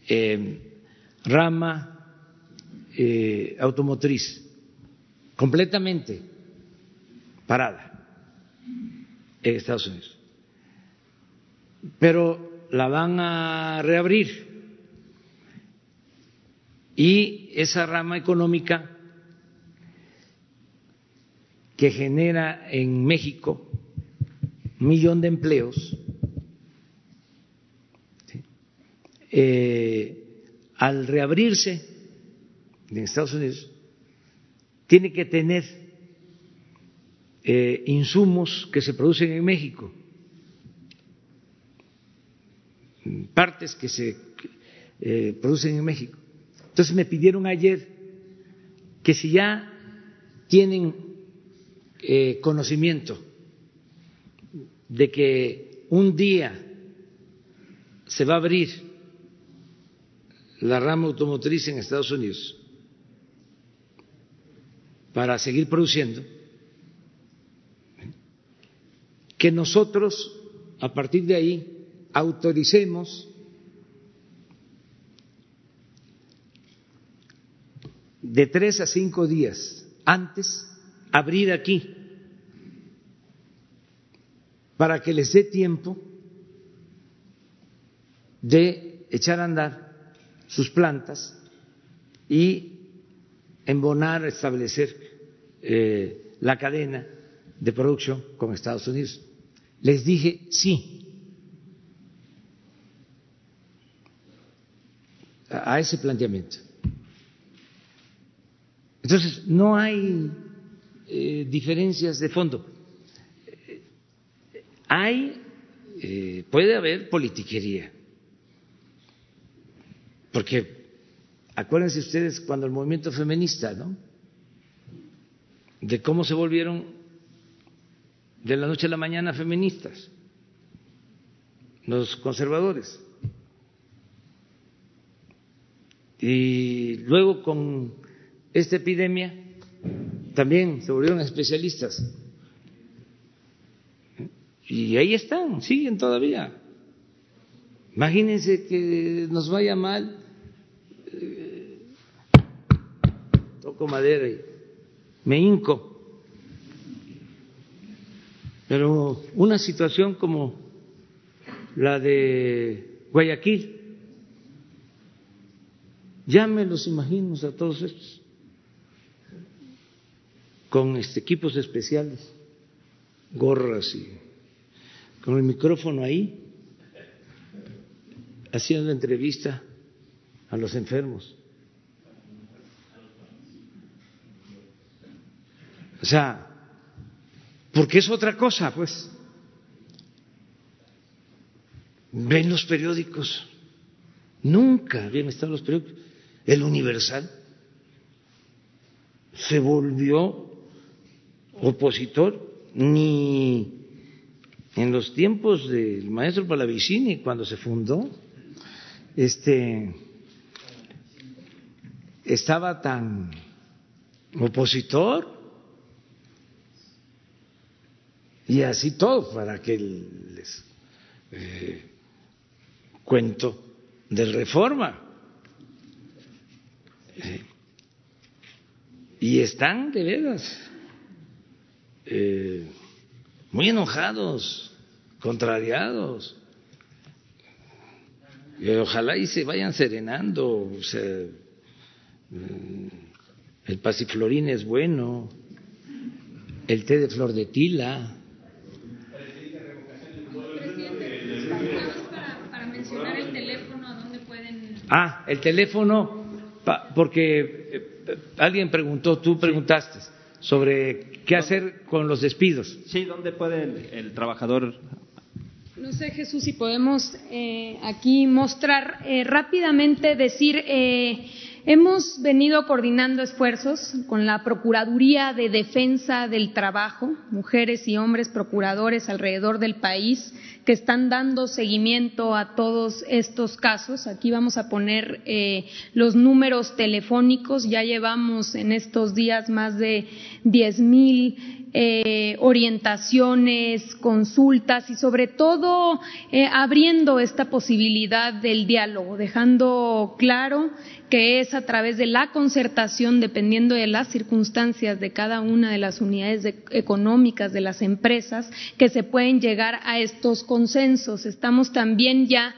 eh, rama automotriz completamente parada en Estados Unidos. Pero la van a reabrir. Y esa rama económica que genera en México un millón de empleos, eh, al reabrirse en Estados Unidos, tiene que tener eh, insumos que se producen en México, partes que se eh, producen en México. Entonces me pidieron ayer que si ya tienen eh, conocimiento de que un día se va a abrir la rama automotriz en Estados Unidos para seguir produciendo, que nosotros a partir de ahí autoricemos de tres a cinco días antes abrir aquí para que les dé tiempo de echar a andar sus plantas y embonar, establecer eh, la cadena de producción con Estados Unidos. Les dije sí a ese planteamiento. Entonces, no hay eh, diferencias de fondo. Hay, eh, puede haber politiquería, porque acuérdense ustedes cuando el movimiento feminista, ¿no? De cómo se volvieron de la noche a la mañana feministas, los conservadores. Y luego con esta epidemia también se volvieron especialistas. Y ahí están, siguen todavía. Imagínense que nos vaya mal, eh, toco madera y me hinco. Pero una situación como la de Guayaquil, ya me los imagino a todos estos con este, equipos especiales, gorras y con el micrófono ahí, haciendo entrevista a los enfermos. O sea, porque es otra cosa, pues. Ven los periódicos, nunca habían estado los periódicos. El Universal se volvió opositor, ni en los tiempos del maestro Palavicini, cuando se fundó, este, estaba tan opositor y así todo para que les eh, cuento de reforma. Y están de veras eh, muy enojados, contrariados. Y ojalá y se vayan serenando. Mm, el pasiflorín es bueno, el té de flor de tila. Ah, el teléfono, porque eh, alguien preguntó, tú preguntaste sobre qué hacer con los despidos. Sí, ¿dónde puede el, trabajador? No sé, Jesús, si podemos eh, aquí mostrar eh, rápidamente, decir, eh, hemos venido coordinando esfuerzos con la Procuraduría de Defensa del Trabajo, mujeres y hombres procuradores alrededor del país que están dando seguimiento a todos estos casos. Aquí vamos a poner eh, los números telefónicos. Ya llevamos en estos días más de diez mil eh, orientaciones, consultas y sobre todo eh, abriendo esta posibilidad del diálogo, dejando claro que es a través de la concertación, dependiendo de las circunstancias de cada una de las unidades económicas de las empresas, que se pueden llegar a estos consensos. Estamos también ya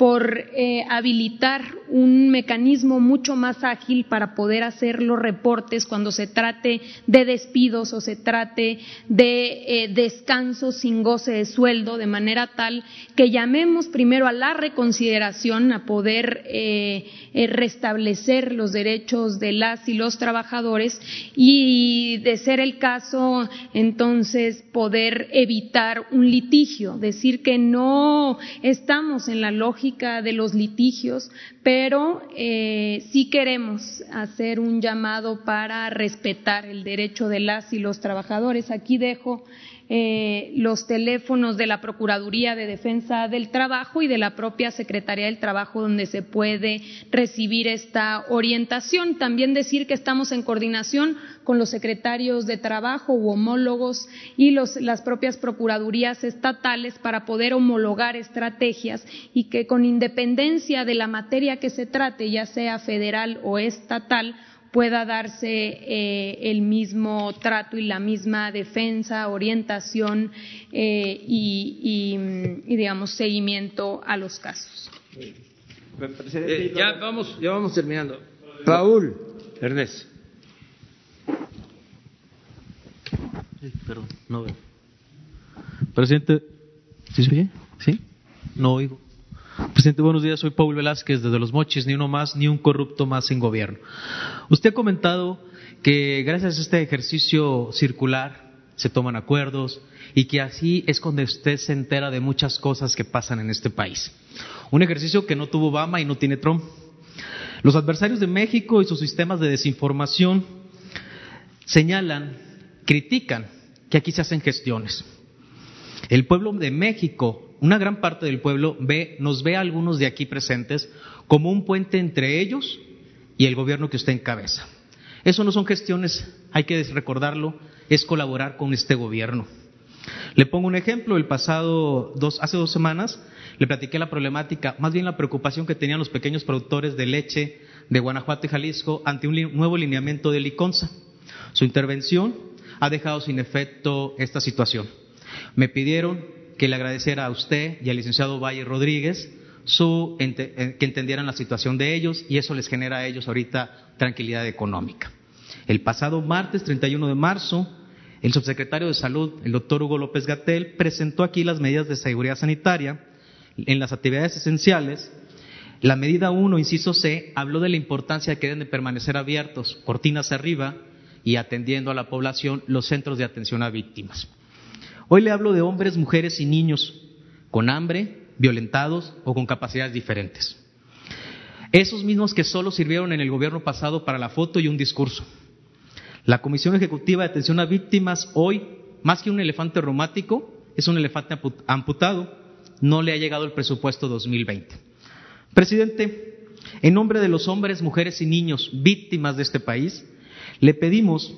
por eh, habilitar un mecanismo mucho más ágil para poder hacer los reportes cuando se trate de despidos o se trate de eh, descansos sin goce de sueldo, de manera tal que llamemos primero a la reconsideración, a poder eh, restablecer los derechos de las y los trabajadores y, de ser el caso, entonces poder evitar un litigio, decir que no estamos en la lógica de los litigios, pero eh, sí queremos hacer un llamado para respetar el derecho de las y los trabajadores. Aquí dejo eh, los teléfonos de la Procuraduría de Defensa del Trabajo y de la propia Secretaría del Trabajo donde se puede recibir esta orientación. También decir que estamos en coordinación con los secretarios de Trabajo u homólogos y las propias Procuradurías estatales para poder homologar estrategias y que con independencia de la materia que se trate, ya sea federal o estatal, pueda darse eh, el mismo trato y la misma defensa, orientación eh, y, digamos, seguimiento a los casos. Eh, ya, vamos, ya vamos terminando. Raúl Ernest. perdón, no veo. Presidente, ¿sí se oye? ¿Sí? No oigo. Presidente, buenos días. Soy Paul Velázquez desde Los Mochis, ni uno más, ni un corrupto más en gobierno. Usted ha comentado que gracias a este ejercicio circular se toman acuerdos y que así es cuando usted se entera de muchas cosas que pasan en este país. Un ejercicio que no tuvo Obama y no tiene Trump. Los adversarios de México y sus sistemas de desinformación señalan, critican que aquí se hacen gestiones. El pueblo de México una gran parte del pueblo ve, nos ve a algunos de aquí presentes como un puente entre ellos y el gobierno que usted encabeza. Eso no son gestiones, hay que recordarlo, es colaborar con este gobierno. Le pongo un ejemplo, el pasado dos, hace dos semanas le platiqué la problemática, más bien la preocupación que tenían los pequeños productores de leche de Guanajuato y Jalisco ante un nuevo lineamiento de Liconza. Su intervención ha dejado sin efecto esta situación. Me pidieron que le agradeciera a usted y al licenciado Valle Rodríguez eh, que entendieran la situación de ellos y eso les genera a ellos ahorita tranquilidad económica. El pasado martes 31 de marzo, el subsecretario de Salud, el doctor Hugo López Gatel, presentó aquí las medidas de seguridad sanitaria en las actividades esenciales. La medida 1, inciso C, habló de la importancia de que deben de permanecer abiertos, cortinas arriba y atendiendo a la población los centros de atención a víctimas. Hoy le hablo de hombres, mujeres y niños con hambre, violentados o con capacidades diferentes. Esos mismos que solo sirvieron en el gobierno pasado para la foto y un discurso. La Comisión Ejecutiva de Atención a Víctimas hoy, más que un elefante reumático, es un elefante amputado. No le ha llegado el presupuesto 2020. Presidente, en nombre de los hombres, mujeres y niños víctimas de este país, le pedimos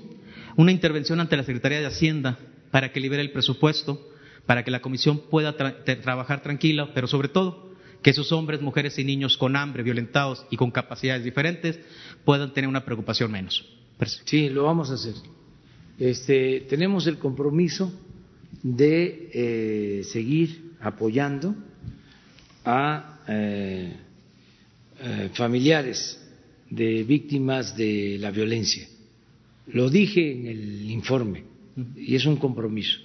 una intervención ante la Secretaría de Hacienda para que libere el presupuesto, para que la comisión pueda trabajar tranquila, pero sobre todo que esos hombres, mujeres y niños con hambre, violentados y con capacidades diferentes puedan tener una preocupación menos. Sí, lo vamos a hacer. Este, tenemos el compromiso de eh, seguir apoyando a eh, eh, familiares de víctimas de la violencia. Lo dije en el informe y es un compromiso.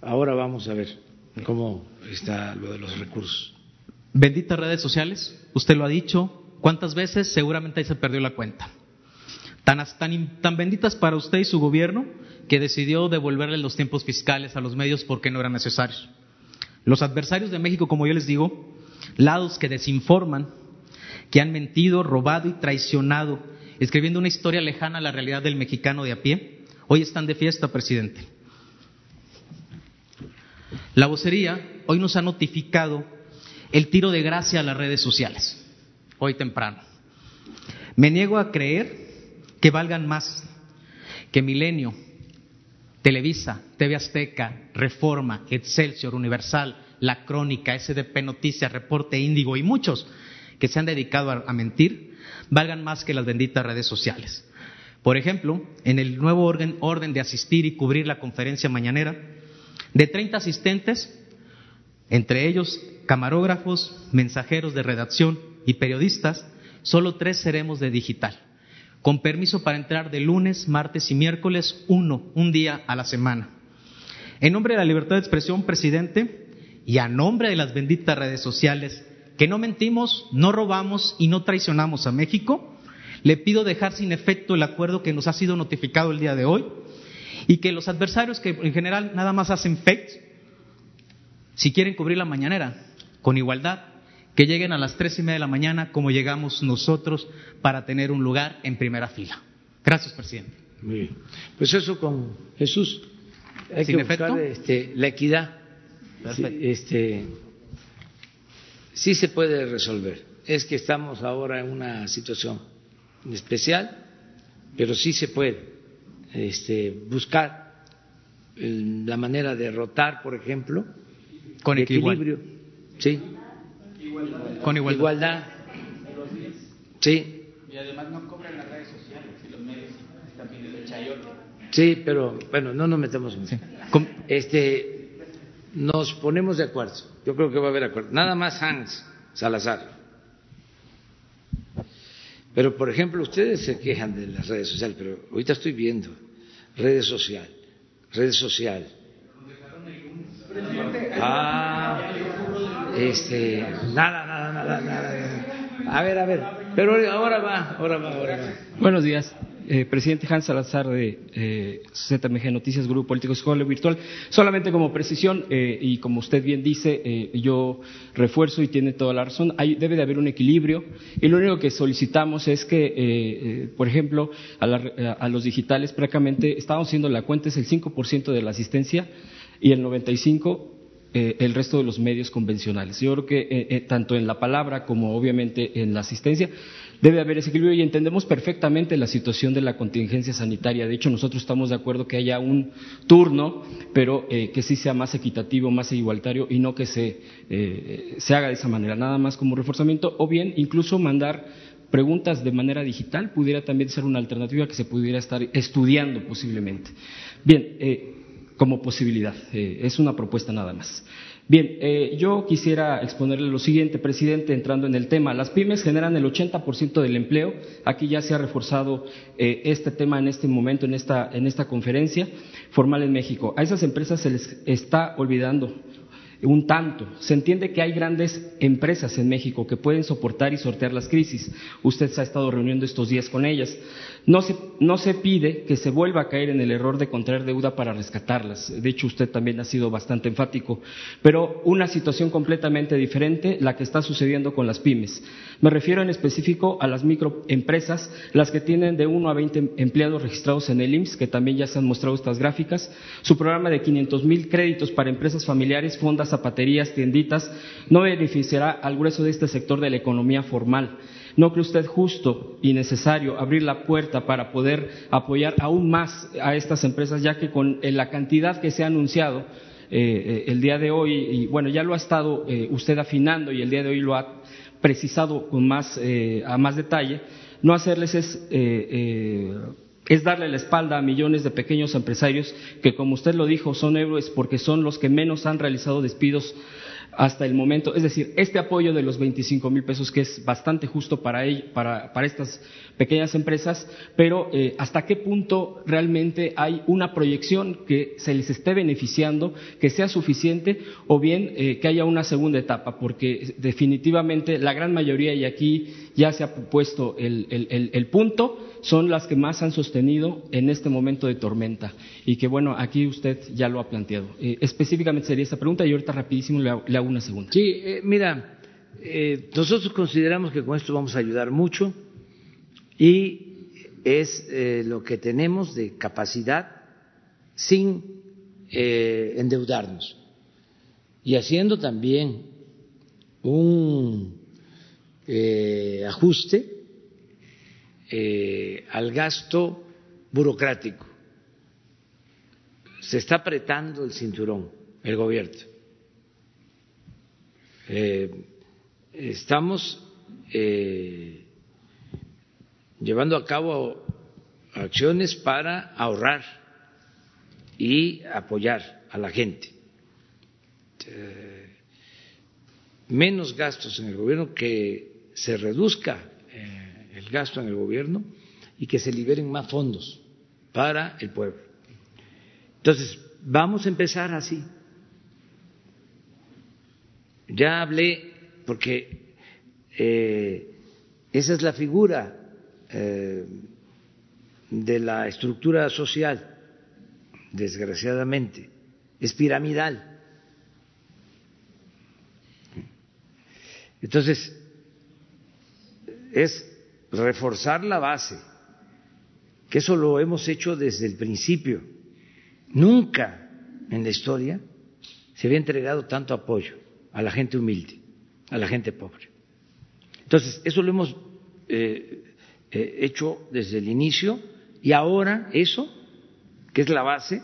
Ahora vamos a ver cómo está lo de los recursos. Benditas redes sociales, usted lo ha dicho, ¿cuántas veces? Seguramente ahí se perdió la cuenta. Tan, tan, tan benditas para usted y su gobierno que decidió devolverle los tiempos fiscales a los medios porque no eran necesarios. Los adversarios de México, como yo les digo, lados que desinforman, que han mentido, robado y traicionado, escribiendo una historia lejana a la realidad del mexicano de a pie, hoy están de fiesta, presidente. La vocería hoy nos ha notificado el tiro de gracia a las redes sociales, hoy temprano. Me niego a creer que valgan más que Milenio, Televisa, TV Azteca, Reforma, Excelsior, Universal, La Crónica, SDP Noticias, Reporte Índigo y muchos que se han dedicado a, mentir, valgan más que las benditas redes sociales. Por ejemplo, en el nuevo orden, de asistir y cubrir la conferencia mañanera, de 30 asistentes, entre ellos camarógrafos, mensajeros de redacción y periodistas, solo tres seremos de digital, con permiso para entrar de lunes, martes y miércoles, uno, un día a la semana. En nombre de la libertad de expresión, presidente, y a nombre de las benditas redes sociales, que no mentimos, no robamos y no traicionamos a México, le pido dejar sin efecto el acuerdo que nos ha sido notificado el día de hoy y que los adversarios que en general nada más hacen fake, si quieren cubrir la mañanera con igualdad, que lleguen a las tres y media de la mañana como llegamos nosotros para tener un lugar en primera fila. Gracias, presidente. Muy bien. Pues eso con Jesús. Hay que buscar este, la equidad. Sí, este, sí se puede resolver. Es que estamos ahora en una situación especial, pero sí se puede este, buscar la manera de rotar, por ejemplo, con equilibrio. Sí. Con igualdad. Sí. Y además no cobran las redes sociales y los medios están pidiendo el chayote. Sí, pero bueno, no nos metemos en Este, nos ponemos de acuerdo. Yo creo que va a haber acuerdo. Nada más Hans Salazar. Pero, por ejemplo, ustedes se quejan de las redes sociales, pero ahorita estoy viendo redes sociales, redes sociales. Ah, este, nada, nada, nada, nada. A ver, a ver. Pero ahora va, ahora va, ahora va. Buenos días. Eh, presidente Hans Salazar de eh, ZMG Noticias, Grupo Político Escuela Virtual. Solamente como precisión, eh, y como usted bien dice, eh, yo refuerzo y tiene toda la razón, debe de haber un equilibrio y lo único que solicitamos es que, por ejemplo, a, a, los digitales prácticamente estamos haciendo la cuenta, es el 5% de la asistencia y el 95% eh, el resto de los medios convencionales. Yo creo que tanto en la palabra como obviamente en la asistencia debe haber ese equilibrio y entendemos perfectamente la situación de la contingencia sanitaria. De hecho, nosotros estamos de acuerdo que haya un turno, pero que sí sea más equitativo, más igualitario y no que se, se haga de esa manera, nada más como reforzamiento o bien incluso mandar preguntas de manera digital pudiera también ser una alternativa que se pudiera estar estudiando posiblemente. Bien, eh, como posibilidad. Eh, es una propuesta nada más. Bien, eh, yo quisiera exponerle lo siguiente, presidente, entrando en el tema. Las pymes generan el 80% del empleo. Aquí ya se ha reforzado eh, este tema en este momento, en esta, en esta conferencia formal en México. A esas empresas se les está olvidando un tanto. Se entiende que hay grandes empresas en México que pueden soportar y sortear las crisis. Usted se ha estado reuniendo estos días con ellas. No se, no se pide que se vuelva a caer en el error de contraer deuda para rescatarlas. De hecho, usted también ha sido bastante enfático. Pero una situación completamente diferente la que está sucediendo con las pymes. Me refiero en específico a las microempresas, las que tienen de 1 a 20 empleados registrados en el IMSS, que también ya se han mostrado estas gráficas. Su programa de 500 mil créditos para empresas familiares, fondas, zapaterías, tienditas, no beneficiará al grueso de este sector de la economía formal. ¿No cree usted justo y necesario abrir la puerta para poder apoyar aún más a estas empresas, ya que con eh, la cantidad que se ha anunciado eh, el día de hoy, y bueno, ya lo ha estado eh, usted afinando y el día de hoy lo ha precisado con más, eh, a más detalle, no hacerles es, eh, es darle la espalda a millones de pequeños empresarios que, como usted lo dijo, son héroes porque son los que menos han realizado despidos hasta el momento. Es decir, este apoyo de los 25 mil pesos, que es bastante justo para, para, para estas pequeñas empresas, pero eh, hasta qué punto realmente hay una proyección que se les esté beneficiando, que sea suficiente, o bien eh, que haya una segunda etapa, porque definitivamente la gran mayoría, y aquí ya se ha puesto el, punto, son las que más han sostenido en este momento de tormenta. Y que bueno, aquí usted ya lo ha planteado. Eh, específicamente sería esta pregunta y ahorita rapidísimo le hago, una segunda. Sí, mira, eh, nosotros consideramos que con esto vamos a ayudar mucho y es eh, lo que tenemos de capacidad sin eh, endeudarnos y haciendo también un ajuste al gasto burocrático. Se está apretando el cinturón el gobierno. estamos llevando a cabo acciones para ahorrar y apoyar a la gente. Eh, menos gastos en el gobierno, que se reduzca eh, el gasto en el gobierno y que se liberen más fondos para el pueblo. Entonces, vamos a empezar así. Ya hablé, porque eh, esa es la figura eh, de la estructura social, desgraciadamente, es piramidal. Entonces, es reforzar la base, que eso lo hemos hecho desde el principio. Nunca en la historia se había entregado tanto apoyo a la gente humilde, a la gente pobre. Entonces, eso lo hemos eh, eh, hecho desde el inicio y ahora eso, que es la base,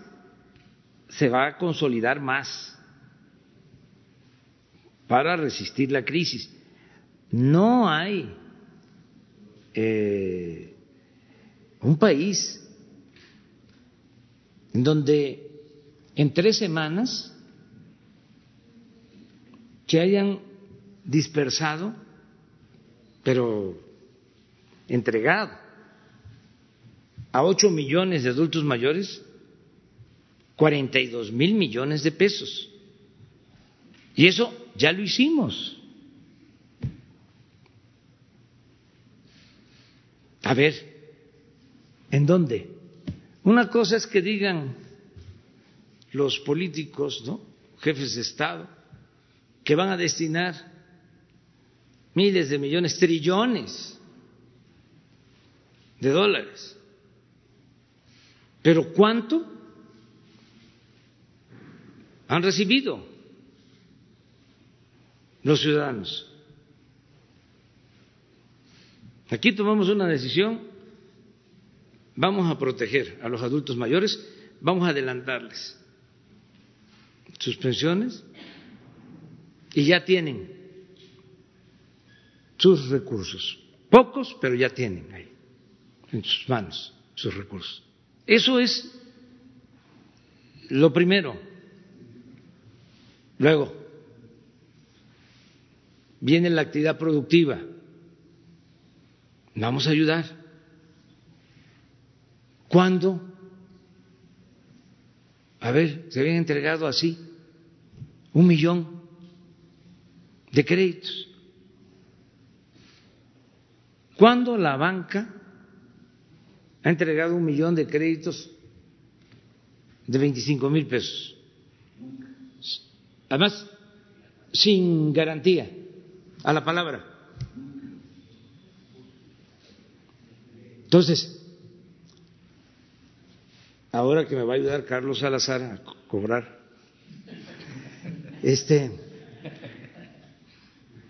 se va a consolidar más para resistir la crisis. No hay eh, un país donde en tres semanas se hayan dispersado, pero entregado a ocho millones de adultos mayores 42 mil millones de pesos. Y eso ya lo hicimos. A ver, ¿en dónde? Una cosa es que digan los políticos, ¿no? jefes de Estado, que van a destinar miles de millones, trillones de dólares. Pero ¿cuánto han recibido los ciudadanos? Aquí tomamos una decisión, vamos a proteger a los adultos mayores, vamos a adelantarles sus pensiones y ya tienen sus recursos, pocos, pero ya tienen ahí en sus manos sus recursos. Eso es lo primero. Luego, viene la actividad productiva. Vamos a ayudar. ¿Cuándo? A ver, se habían entregado así un millón de créditos. ¿Cuándo la banca ha entregado un millón de créditos de 25 mil pesos. Además, sin garantía a la palabra. Entonces, ahora que me va a ayudar Carlos Salazar a cobrar, este,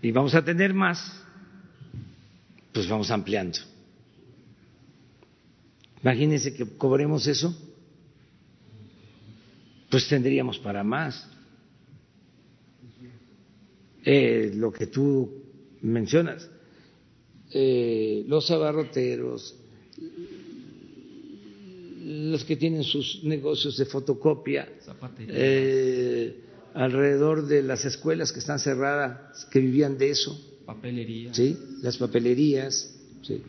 y vamos a tener más, pues vamos ampliando. Imagínense que cobremos eso, pues tendríamos para más. Eh, lo que tú mencionas, eh, los abarroteros, los que tienen sus negocios de fotocopia, eh, alrededor de las escuelas que están cerradas, que vivían de eso. Papelería. Sí, las papelerías. Sí.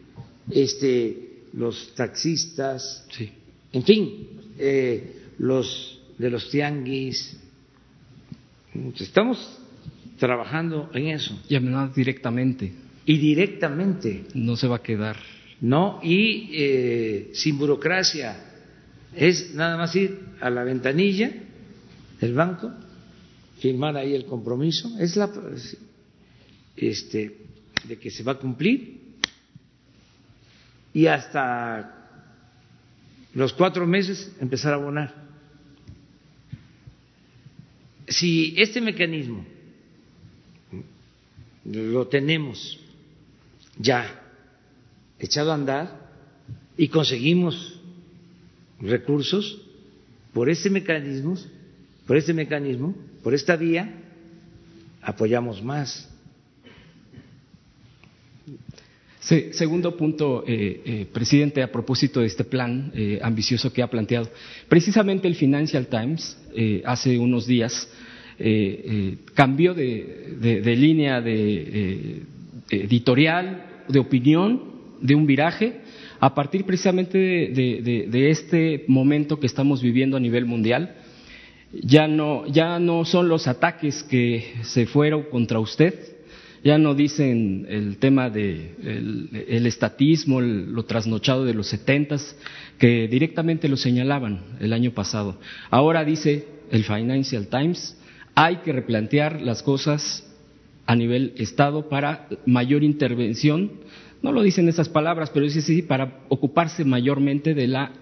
Este, los taxistas, en fin, eh, los de los tianguis. Estamos trabajando en eso. Y además directamente. Y directamente. No se va a quedar. No, y eh, sin burocracia. Es nada más ir a la ventanilla del banco, firmar ahí el compromiso. Es la, este, de que se va a cumplir y hasta los cuatro meses empezar a abonar. Si este mecanismo lo tenemos ya echado a andar y conseguimos recursos por ese mecanismo, por este mecanismo, por esta vía, apoyamos más. Segundo punto, eh, eh, presidente, a propósito de este plan eh, ambicioso que ha planteado. Precisamente el Financial Times hace unos días cambió de, línea de editorial, de opinión, de un viraje, a partir precisamente de, este momento que estamos viviendo a nivel mundial. Ya no, ya no son los ataques que se fueron contra usted, ya no dicen el tema de el, estatismo, lo trasnochado de los setentas, que directamente lo señalaban el año pasado. Ahora dice el Financial Times, hay que replantear las cosas a nivel Estado para mayor intervención. No lo dicen esas palabras, pero dice sí, para ocuparse mayormente de la,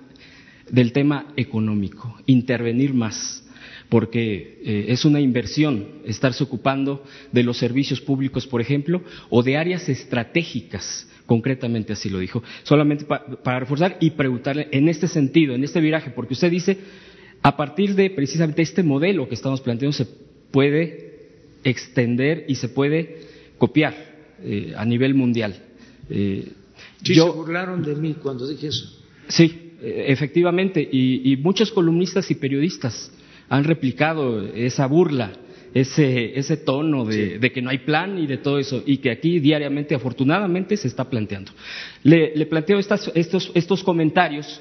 del tema económico, intervenir más porque eh, es una inversión estarse ocupando de los servicios públicos, por ejemplo, o de áreas estratégicas, concretamente así lo dijo. Solamente para reforzar y preguntarle en este sentido, en este viraje, porque usted dice, a partir de precisamente este modelo que estamos planteando, se puede extender y se puede copiar eh, a nivel mundial. Eh, sí, se burlaron de mí cuando dije eso. Sí, efectivamente, y muchos columnistas y periodistas han replicado esa burla, ese, ese tono de, que no hay plan y de todo eso, y que aquí diariamente, afortunadamente, se está planteando. Le, planteo estos, estos comentarios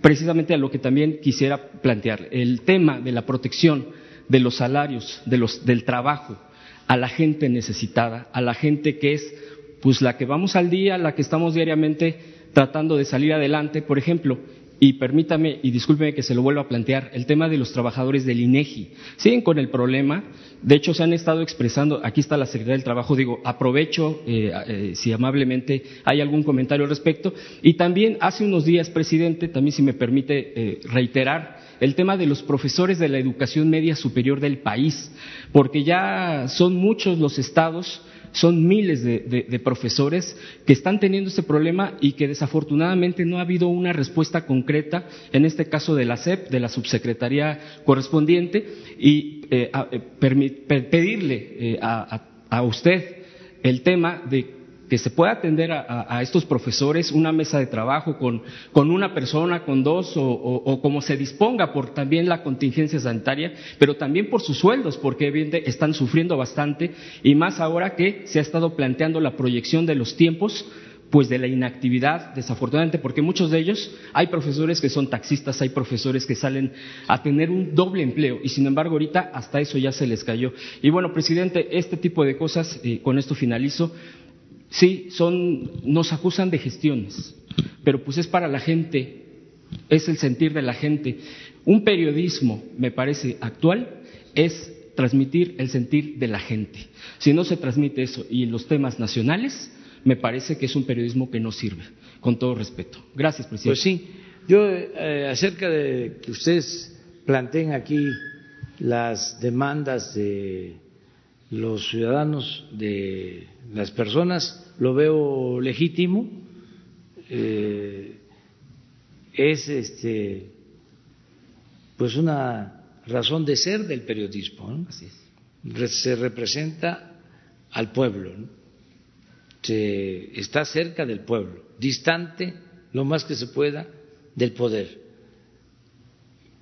precisamente a lo que también quisiera plantear, el tema de la protección de los salarios, de los, del trabajo, a la gente necesitada, a la gente que es pues la que vamos al día, la que estamos diariamente tratando de salir adelante. Por ejemplo, y permítame y discúlpeme que se lo vuelva a plantear, el tema de los trabajadores del INEGI. Siguen con el problema, de hecho se han estado expresando, aquí está la Secretaría del Trabajo, digo, aprovecho eh, eh, si amablemente hay algún comentario al respecto. Y también hace unos días, presidente, también si me permite eh, reiterar, el tema de los profesores de la educación media superior del país, porque ya son muchos los estados son miles de, profesores que están teniendo este problema y que desafortunadamente no ha habido una respuesta concreta, en este caso de la SEP, de la subsecretaría correspondiente, y eh, eh, pedirle eh, a usted el tema de que se pueda atender a, estos profesores una mesa de trabajo con, una persona, con dos, o, como se disponga por también la contingencia sanitaria, pero también por sus sueldos, porque están sufriendo bastante, y más ahora que se ha estado planteando la proyección de los tiempos pues de la inactividad, desafortunadamente, porque muchos de ellos hay profesores que son taxistas, hay profesores que salen a tener un doble empleo y sin embargo ahorita hasta eso ya se les cayó. Y bueno, presidente, este tipo de cosas, eh, con esto finalizo, Sí, son, nos acusan de gestiones, pero pues es para la gente, es el sentir de la gente. Un periodismo, me parece, actual es transmitir el sentir de la gente. Si no se transmite eso y los temas nacionales, me parece que es un periodismo que no sirve, con todo respeto. Gracias, presidente. Pues sí, yo eh, acerca de que ustedes planteen aquí las demandas de los ciudadanos, de las personas, lo veo legítimo. Eh, es este pues una razón de ser del periodismo. Se representa al pueblo, se está cerca del pueblo, distante lo más que se pueda del poder.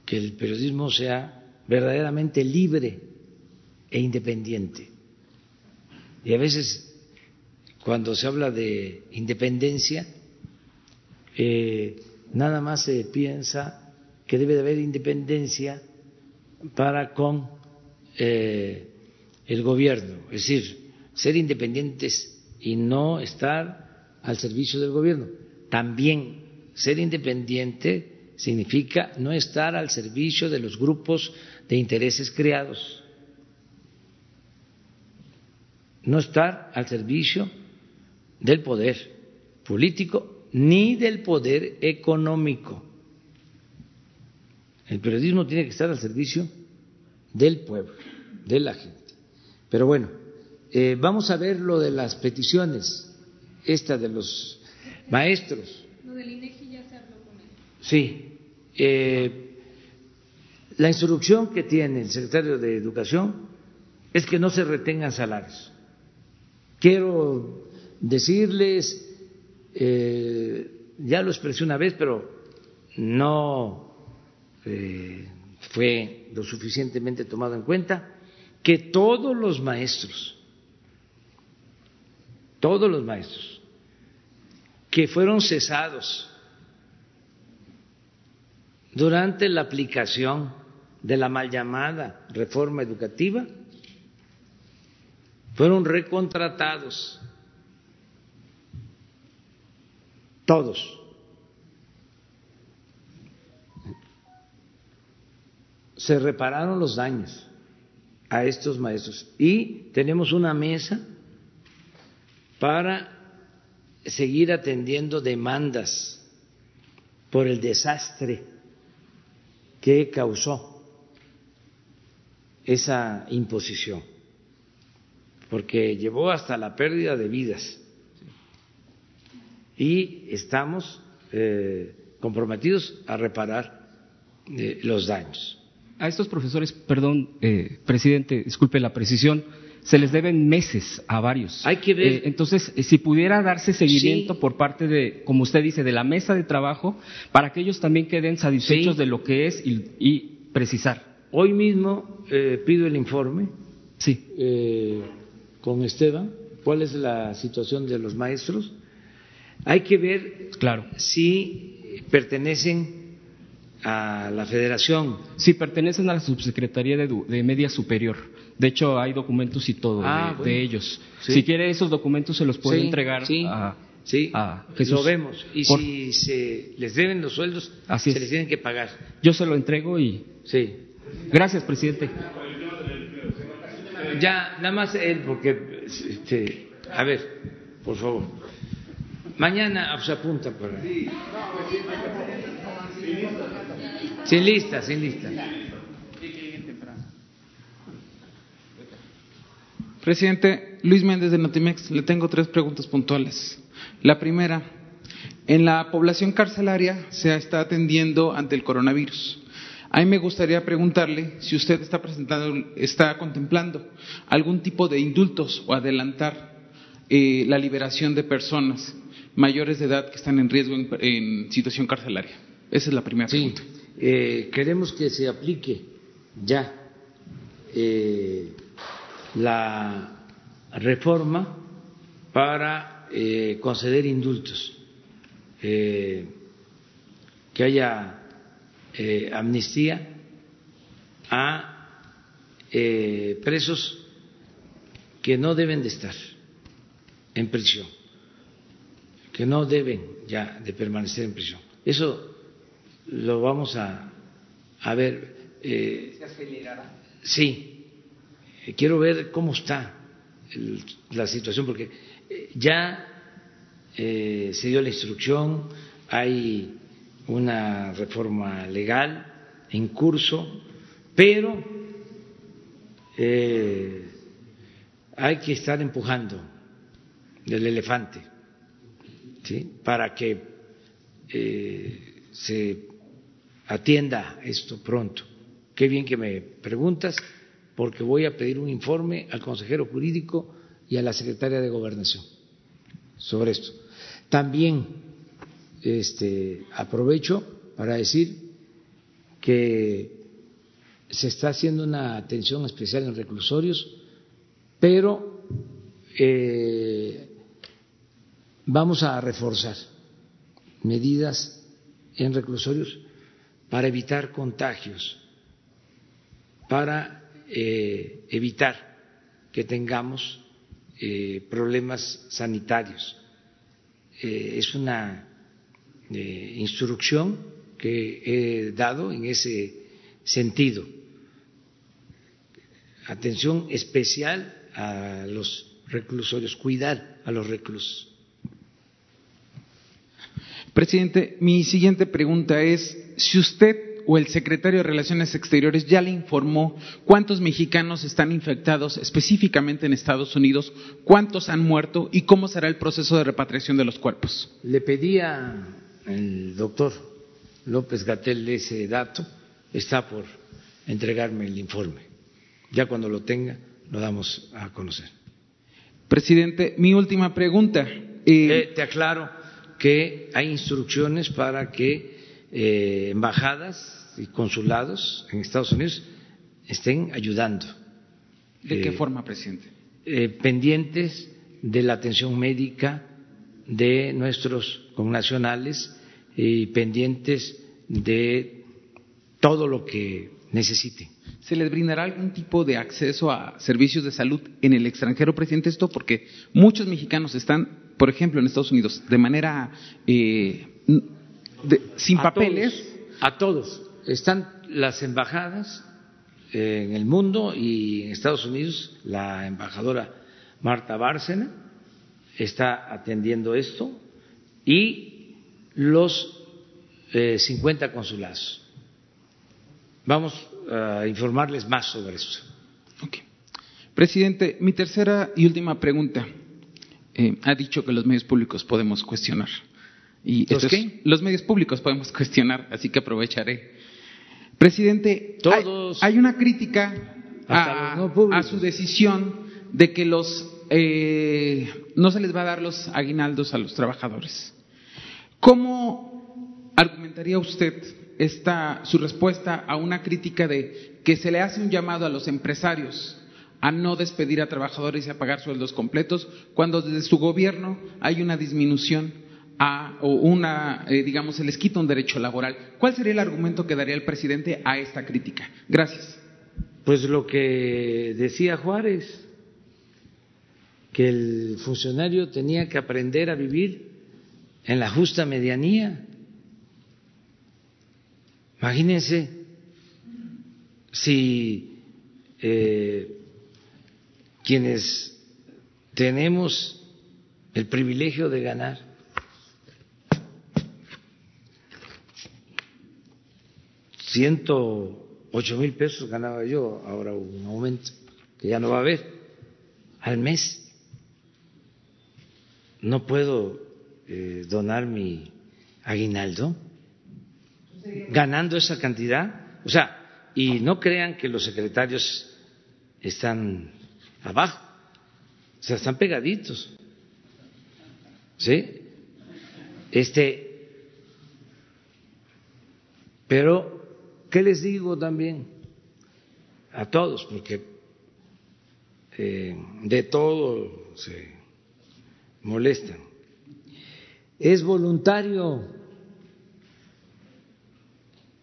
Que el periodismo sea verdaderamente libre e independiente. Y a veces, cuando se habla de independencia, eh, nada más se piensa que debe de haber independencia para con eh, el gobierno, es decir, ser independientes y no estar al servicio del gobierno. También ser independiente significa no estar al servicio de los grupos de intereses creados no estar al servicio del poder político ni del poder económico. El periodismo tiene que estar al servicio del pueblo, de la gente. Pero bueno, eh, vamos a ver lo de las peticiones, esta de los maestros. Lo del INEGI ya se habló con él. Sí. Eh, la instrucción que tiene el secretario de Educación es que no se retengan salarios. Quiero decirles, eh, ya lo expresé una vez, pero no eh, fue lo suficientemente tomado en cuenta, que todos los maestros, todos los maestros que fueron cesados durante la aplicación de la mal llamada reforma educativa, fueron recontratados todos. Se repararon los daños a estos maestros y tenemos una mesa para seguir atendiendo demandas por el desastre que causó esa imposición, porque llevó hasta la pérdida de vidas. Y estamos eh, comprometidos a reparar eh, los daños. A estos profesores, perdón, eh, presidente, disculpe la precisión, se les deben meses a varios. Hay que ver. Eh, entonces, eh, si pudiera darse seguimiento por parte de, como usted dice, de la mesa de trabajo, para que ellos también queden satisfechos de lo que es y, precisar. Hoy mismo eh, pido el informe. Sí. con Esteban, cuál es la situación de los maestros. Hay que ver claro. si pertenecen a la federación. Si pertenecen a la subsecretaría de Media Superior. De hecho, hay documentos y todo ah, de, ellos. Si quiere esos documentos, se los puede entregar a, sí, Jesús. Lo vemos. Y si se les deben los sueldos, se les tienen que pagar. Yo se lo entrego y. Sí. Gracias, presidente. Ya, nada más él, porque. Este, a ver, por favor. Mañana se apunta para. Sin lista, sin lista. Presidente Luis Méndez de Notimex, le tengo tres preguntas puntuales. La primera, en la población carcelaria se está atendiendo ante el coronavirus. A mí me gustaría preguntarle si usted está presentando, está contemplando algún tipo de indultos o adelantar eh, la liberación de personas mayores de edad que están en riesgo en, situación carcelaria. Esa es la primera pregunta. Eh, queremos que se aplique ya eh, la reforma para eh, conceder indultos, que haya amnistía a presos que no deben de estar en prisión, que no deben ya de permanecer en prisión. Eso lo vamos a, a ver. ¿Se acelerará? Sí, eh, quiero ver cómo está la situación, porque eh, ya eh, se dio la instrucción, hay una reforma legal en curso, pero hay que estar empujando el elefante para que se atienda esto pronto. Qué bien que me preguntas porque voy a pedir un informe al consejero jurídico y a la secretaria de Gobernación sobre esto. También este, aprovecho para decir que se está haciendo una atención especial en reclusorios, pero eh, vamos a reforzar medidas en reclusorios para evitar contagios, para eh, evitar que tengamos eh, problemas sanitarios. Eh, es una instrucción que he dado en ese sentido. Atención especial a los reclusorios, cuidar a los reclusos. Presidente, mi siguiente pregunta es si usted o el secretario de Relaciones Exteriores ya le informó cuántos mexicanos están infectados específicamente en Estados Unidos, cuántos han muerto y cómo será el proceso de repatriación de los cuerpos. Le pedí al doctor López Gatel ese dato, está por entregarme el informe. Ya cuando lo tenga, lo damos a conocer. Presidente, mi última pregunta. Eh, eh, te aclaro que hay instrucciones para que eh, embajadas y consulados en Estados Unidos estén ayudando. ¿De qué forma, presidente? pendientes de la atención médica de nuestros connacionales y pendientes de todo lo que necesite. ¿Se les brindará algún tipo de acceso a servicios de salud en el extranjero, presidente? Esto porque muchos mexicanos están, por ejemplo, en Estados Unidos, de manera eh, sin papeles. a todos. Están las embajadas en el mundo y en Estados Unidos, la embajadora Marta Bárcena está atendiendo esto y los 50 eh, consulados. Vamos a informarles más sobre eso. Presidente, mi tercera y última pregunta. Eh, ha dicho que los medios públicos podemos cuestionar. Y ¿Los qué? los medios públicos podemos cuestionar, así que aprovecharé. Presidente, Todos, hay, una crítica a, su decisión de que los eh, no se les va a dar los aguinaldos a los trabajadores. ¿Cómo argumentaría usted esta, su respuesta a una crítica de que se le hace un llamado a los empresarios a no despedir a trabajadores y a pagar sueldos completos, cuando desde su gobierno hay una disminución a, o una, eh, digamos, se les quita un derecho laboral. ¿Cuál sería el argumento que daría el presidente a esta crítica? Gracias. Pues lo que decía Juárez, que el funcionario tenía que aprender a vivir en la justa medianía. Imagínense si eh, quienes tenemos el privilegio de ganar ciento ocho mil pesos ganaba yo, ahora un aumento que ya no va a haber al mes. No puedo eh, donar mi aguinaldo ganando esa cantidad. O sea, y no crean que los secretarios están abajo, o sea, están pegaditos. ¿Sí? Este, pero, ¿qué les digo también? A todos, porque eh, de todo se molestan. Es voluntario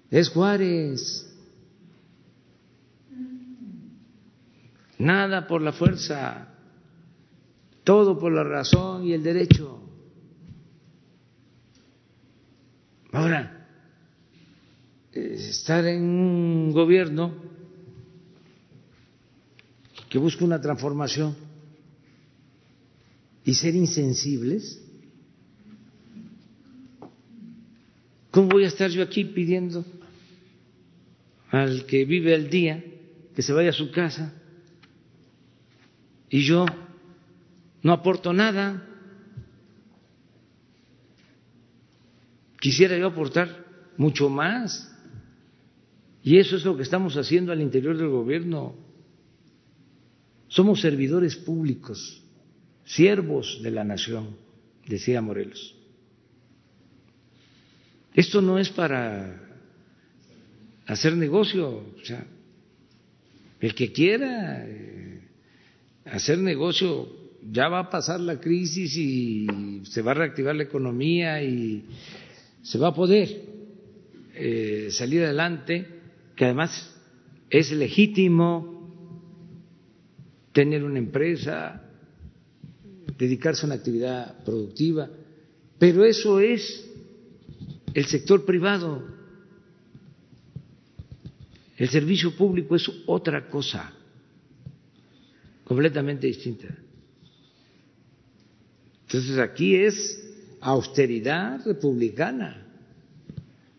es Juárez. Nada por la fuerza, todo por la razón y el derecho. Ahora, estar en un gobierno que busca una transformación y ser insensibles, ¿cómo voy a estar yo aquí pidiendo al que vive al día que se vaya a su casa y yo no aporto nada. Quisiera yo aportar mucho más. Y eso es lo que estamos haciendo al interior del gobierno. Somos servidores públicos, siervos de la nación, decía Morelos. Esto no es para hacer negocio. O sea, el que quiera eh, hacer negocio ya va a pasar la crisis y se va a reactivar la economía y se va a poder eh, salir adelante, que además es legítimo tener una empresa, dedicarse a una actividad productiva, pero eso es el sector privado. El servicio público es otra cosa, completamente distinta. Entonces aquí es austeridad republicana.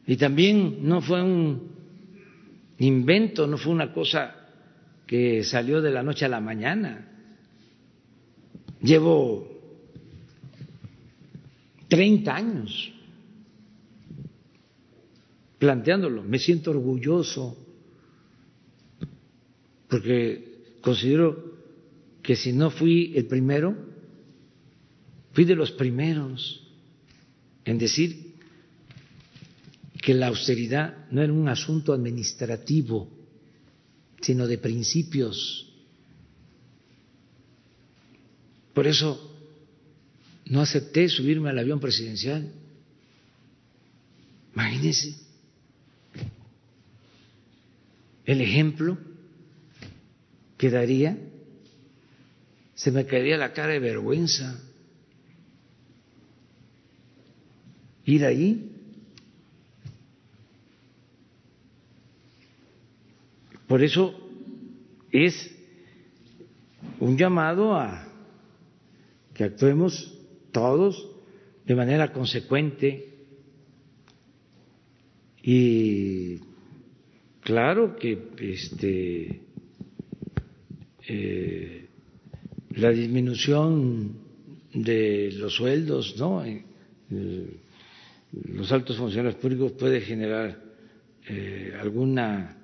Y también no fue un invento, no fue una cosa que salió de la noche a la mañana. Llevo 30 años planteándolo. Me siento orgulloso porque considero que si no fui el primero, fui de los primeros en decir que la austeridad no era un asunto administrativo, sino de principios. Por eso no acepté subirme al avión presidencial. Imagínense el ejemplo que daría, se me caería la cara de vergüenza ir ahí. Por eso es un llamado a que actuemos todos de manera consecuente y claro que este eh, la disminución de los sueldos, ¿no? Eh, los altos funcionarios públicos puede generar eh, alguna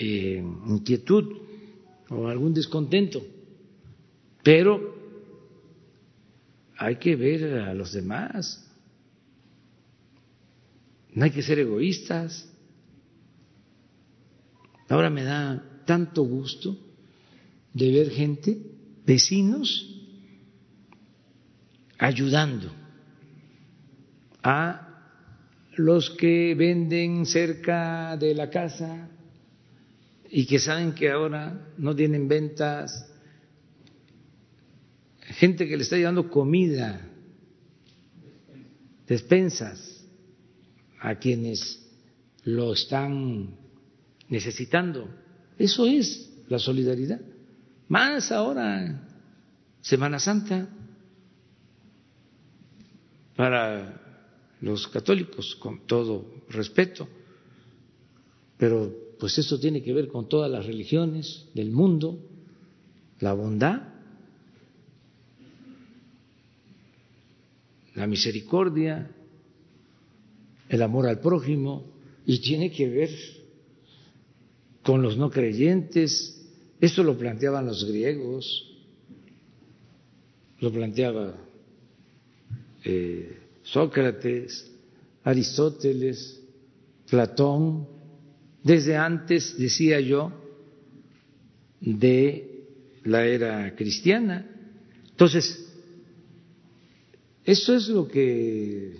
inquietud o algún descontento, pero hay que ver a los demás. No hay que ser egoístas. Ahora me da tanto gusto de ver gente, vecinos, ayudando a los que venden cerca de la casa y que saben que ahora no tienen ventas gente que le está llevando comida, despensas a quienes lo están necesitando. Eso es la solidaridad. Más ahora, Semana Santa, para los católicos, con todo respeto, pero pues eso tiene que ver con todas las religiones del mundo, la bondad la misericordia, el amor al prójimo, y tiene que ver con los no creyentes. Esto lo planteaban los griegos, lo planteaba eh, Sócrates, Aristóteles, Platón, desde antes, decía yo, de la era cristiana. Entonces, eso es lo que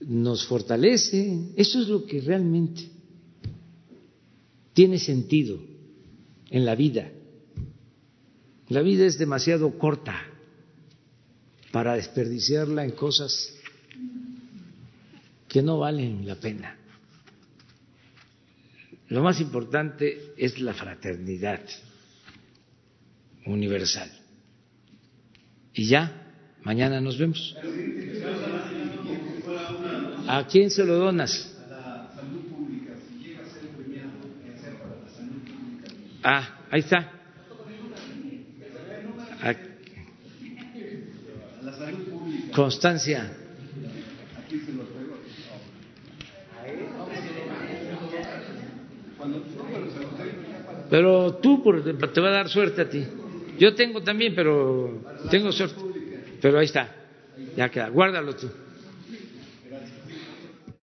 nos fortalece, eso es lo que realmente tiene sentido en la vida. La vida es demasiado corta para desperdiciarla en cosas que no valen la pena. Lo más importante es la fraternidad universal. Y ya, Mañana nos vemos. ¿A quién se lo donas? Ah, ahí está. Constancia. Pero tú te va a dar suerte a ti. Yo tengo también, pero tengo suerte. Pero ahí está, ya queda, guárdalo tú.